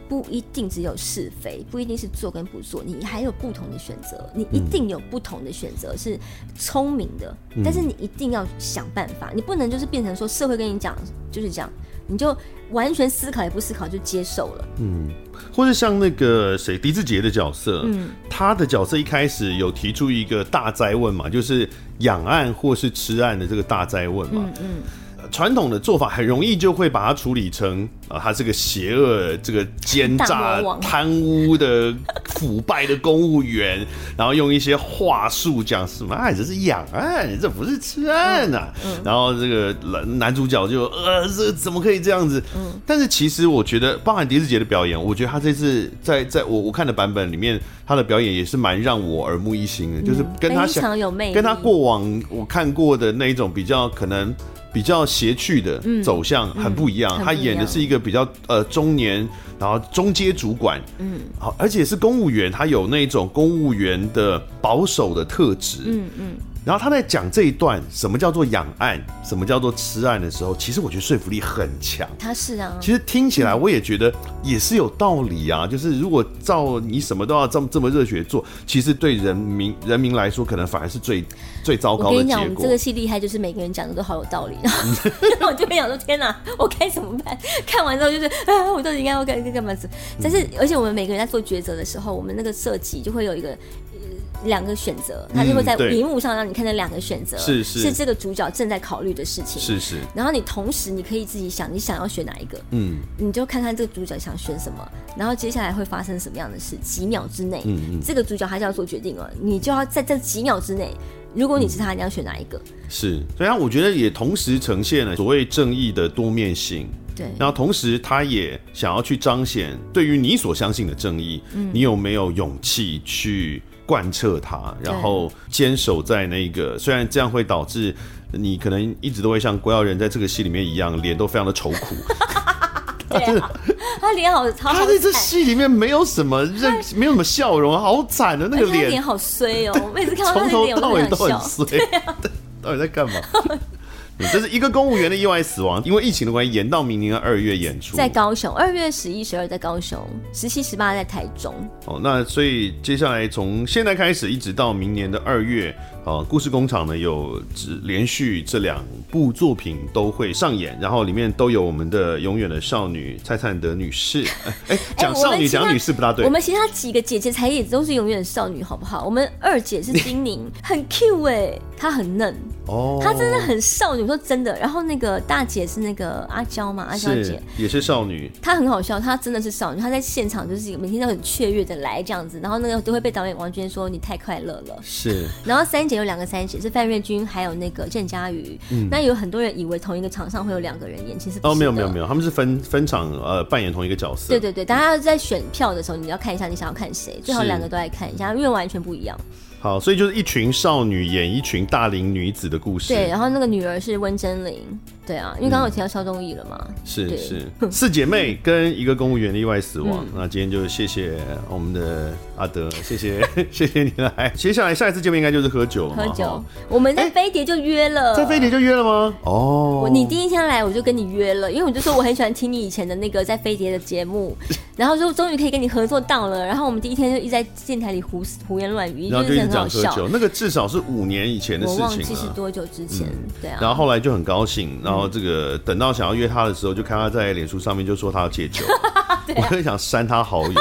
不一定只有是非，不一定是做跟不做，你还有不同的选择，你一定有不同的选择是聪明的，嗯，但是你一定要想办法，你不能就是变成说社会跟你讲就是这样。你就完全思考也不思考就接受了，嗯，或者像那个谁狄志杰的角色，嗯，他的角色一开始有提出一个大灾问嘛，就是养案或是吃案的这个大灾问嘛，嗯。嗯传统的做法很容易就会把它处理成啊，他是个邪恶、这个奸诈、贪污的腐败的公务员，然后用一些话术讲什么，哎，这是养案，这不是吃案啊。嗯嗯、然后这个男男主角就呃，这怎么可以这样子？嗯、但是其实我觉得，包含狄志杰的表演，我觉得他这次在在我我看的版本里面，他的表演也是蛮让我耳目一新的，嗯、就是跟他想跟他过往我看过的那一种比较可能。比较谐趣的走向很不一样，他演的是一个比较呃中年，然后中阶主管，嗯，好，而且是公务员，他有那种公务员的保守的特质，嗯嗯。嗯然后他在讲这一段什么叫做养案，什么叫做吃案的时候，其实我觉得说服力很强。他是啊，其实听起来我也觉得也是有道理啊。就是如果照你什么都要这么这么热血做，其实对人民人民来说，可能反而是最最糟糕的结果。我跟你讲，我们这个戏厉害，就是每个人讲的都好有道理。然后我就会想说：天哪，我该怎么办？看完之后就是啊，我到底应该要干干干嘛？但是而且我们每个人在做抉择的时候，我们那个设计就会有一个。两个选择，他就会在荧幕上让你看到两个选择，是是，是这个主角正在考虑的事情，是是。然后你同时你可以自己想，你想要选哪一个，嗯，你就看看这个主角想选什么，然后接下来会发生什么样的事，几秒之内，嗯嗯，这个主角他就要做决定了，你就要在这几秒之内，如果你是他，你要选哪一个？是，所以我觉得也同时呈现了所谓正义的多面性，对。然后同时他也想要去彰显对于你所相信的正义，嗯，你有没有勇气去？贯彻它，然后坚守在那个，虽然这样会导致你可能一直都会像郭耀仁在这个戏里面一样，脸都非常的愁苦。对啊，他脸好，他在这戏里面没有什么认，没有什么笑容，好惨的那个脸，脸好衰哦。我每次看到他从头到尾都很衰，到底在干嘛？这是一个公务员的意外死亡，因为疫情的关系，延到明年的二月演出，在高雄，二月十一、十二在高雄，十七、十八在台中。哦，那所以接下来从现在开始，一直到明年的二月。哦，故事工厂呢有只连续这两部作品都会上演，然后里面都有我们的永远的少女蔡灿德女士。哎，讲少女讲女士不大对。我们其他几个姐姐才也都是永远的少女，好不好？我们二姐是丁宁，很 Q 哎，她很嫩哦，她真的很少女，说真的。然后那个大姐是那个阿娇嘛，阿娇姐也是少女，她很好笑，她真的是少女，她在现场就是每天都很雀跃的来这样子，然后那个都会被导演王娟说你太快乐了，是。然后三姐有两个三姐是范瑞君还有那个郑嘉瑜，嗯，那有很多人以为同一个场上会有两个人演，其实哦没有没有没有，他们是分分场呃扮演同一个角色，对对对，大家在选票的时候你要看一下你想要看谁，最好两个都来看一下，因为完全不一样。好，所以就是一群少女演一群大龄女子的故事。对，然后那个女儿是温贞菱。对啊，因为刚刚有提到萧宗义了嘛。嗯、是是，四姐妹跟一个公务员意外死亡。嗯、那今天就谢谢我们的阿德，谢谢 谢谢你来。接下来下一次见面应该就是喝酒了。喝酒，我们在飞碟就约了。在飞碟就约了吗？哦。你第一天来我就跟你约了，因为我就说我很喜欢听你以前的那个在飞碟的节目，然后就终于可以跟你合作到了。然后我们第一天就一直在电台里胡胡言乱语，一直讲喝笑酒。那个至少是五年以前的事情了。我忘记是多久之前？嗯、对啊。然后后来就很高兴，然后。这个等到想要约他的时候，就看他在脸书上面就说他要戒酒，啊、我很想删他好友。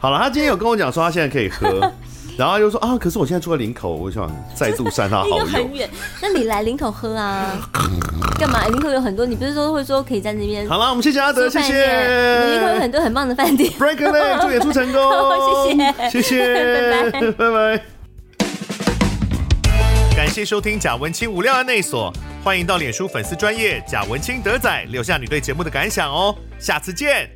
好了，他今天有跟我讲说他现在可以喝，然后又说啊，可是我现在住在林口，我想再度删他好友。很远，那你来林口喝啊？干嘛？林口有很多，你不是说会说可以在那边？好了，我们谢谢阿德，谢谢。林口有很多很棒的饭店。Break a leg，祝演出成功，谢谢，谢谢，拜拜，拜拜。感谢收听贾文青无料案内所。欢迎到脸书粉丝专业贾文清德仔留下你对节目的感想哦，下次见。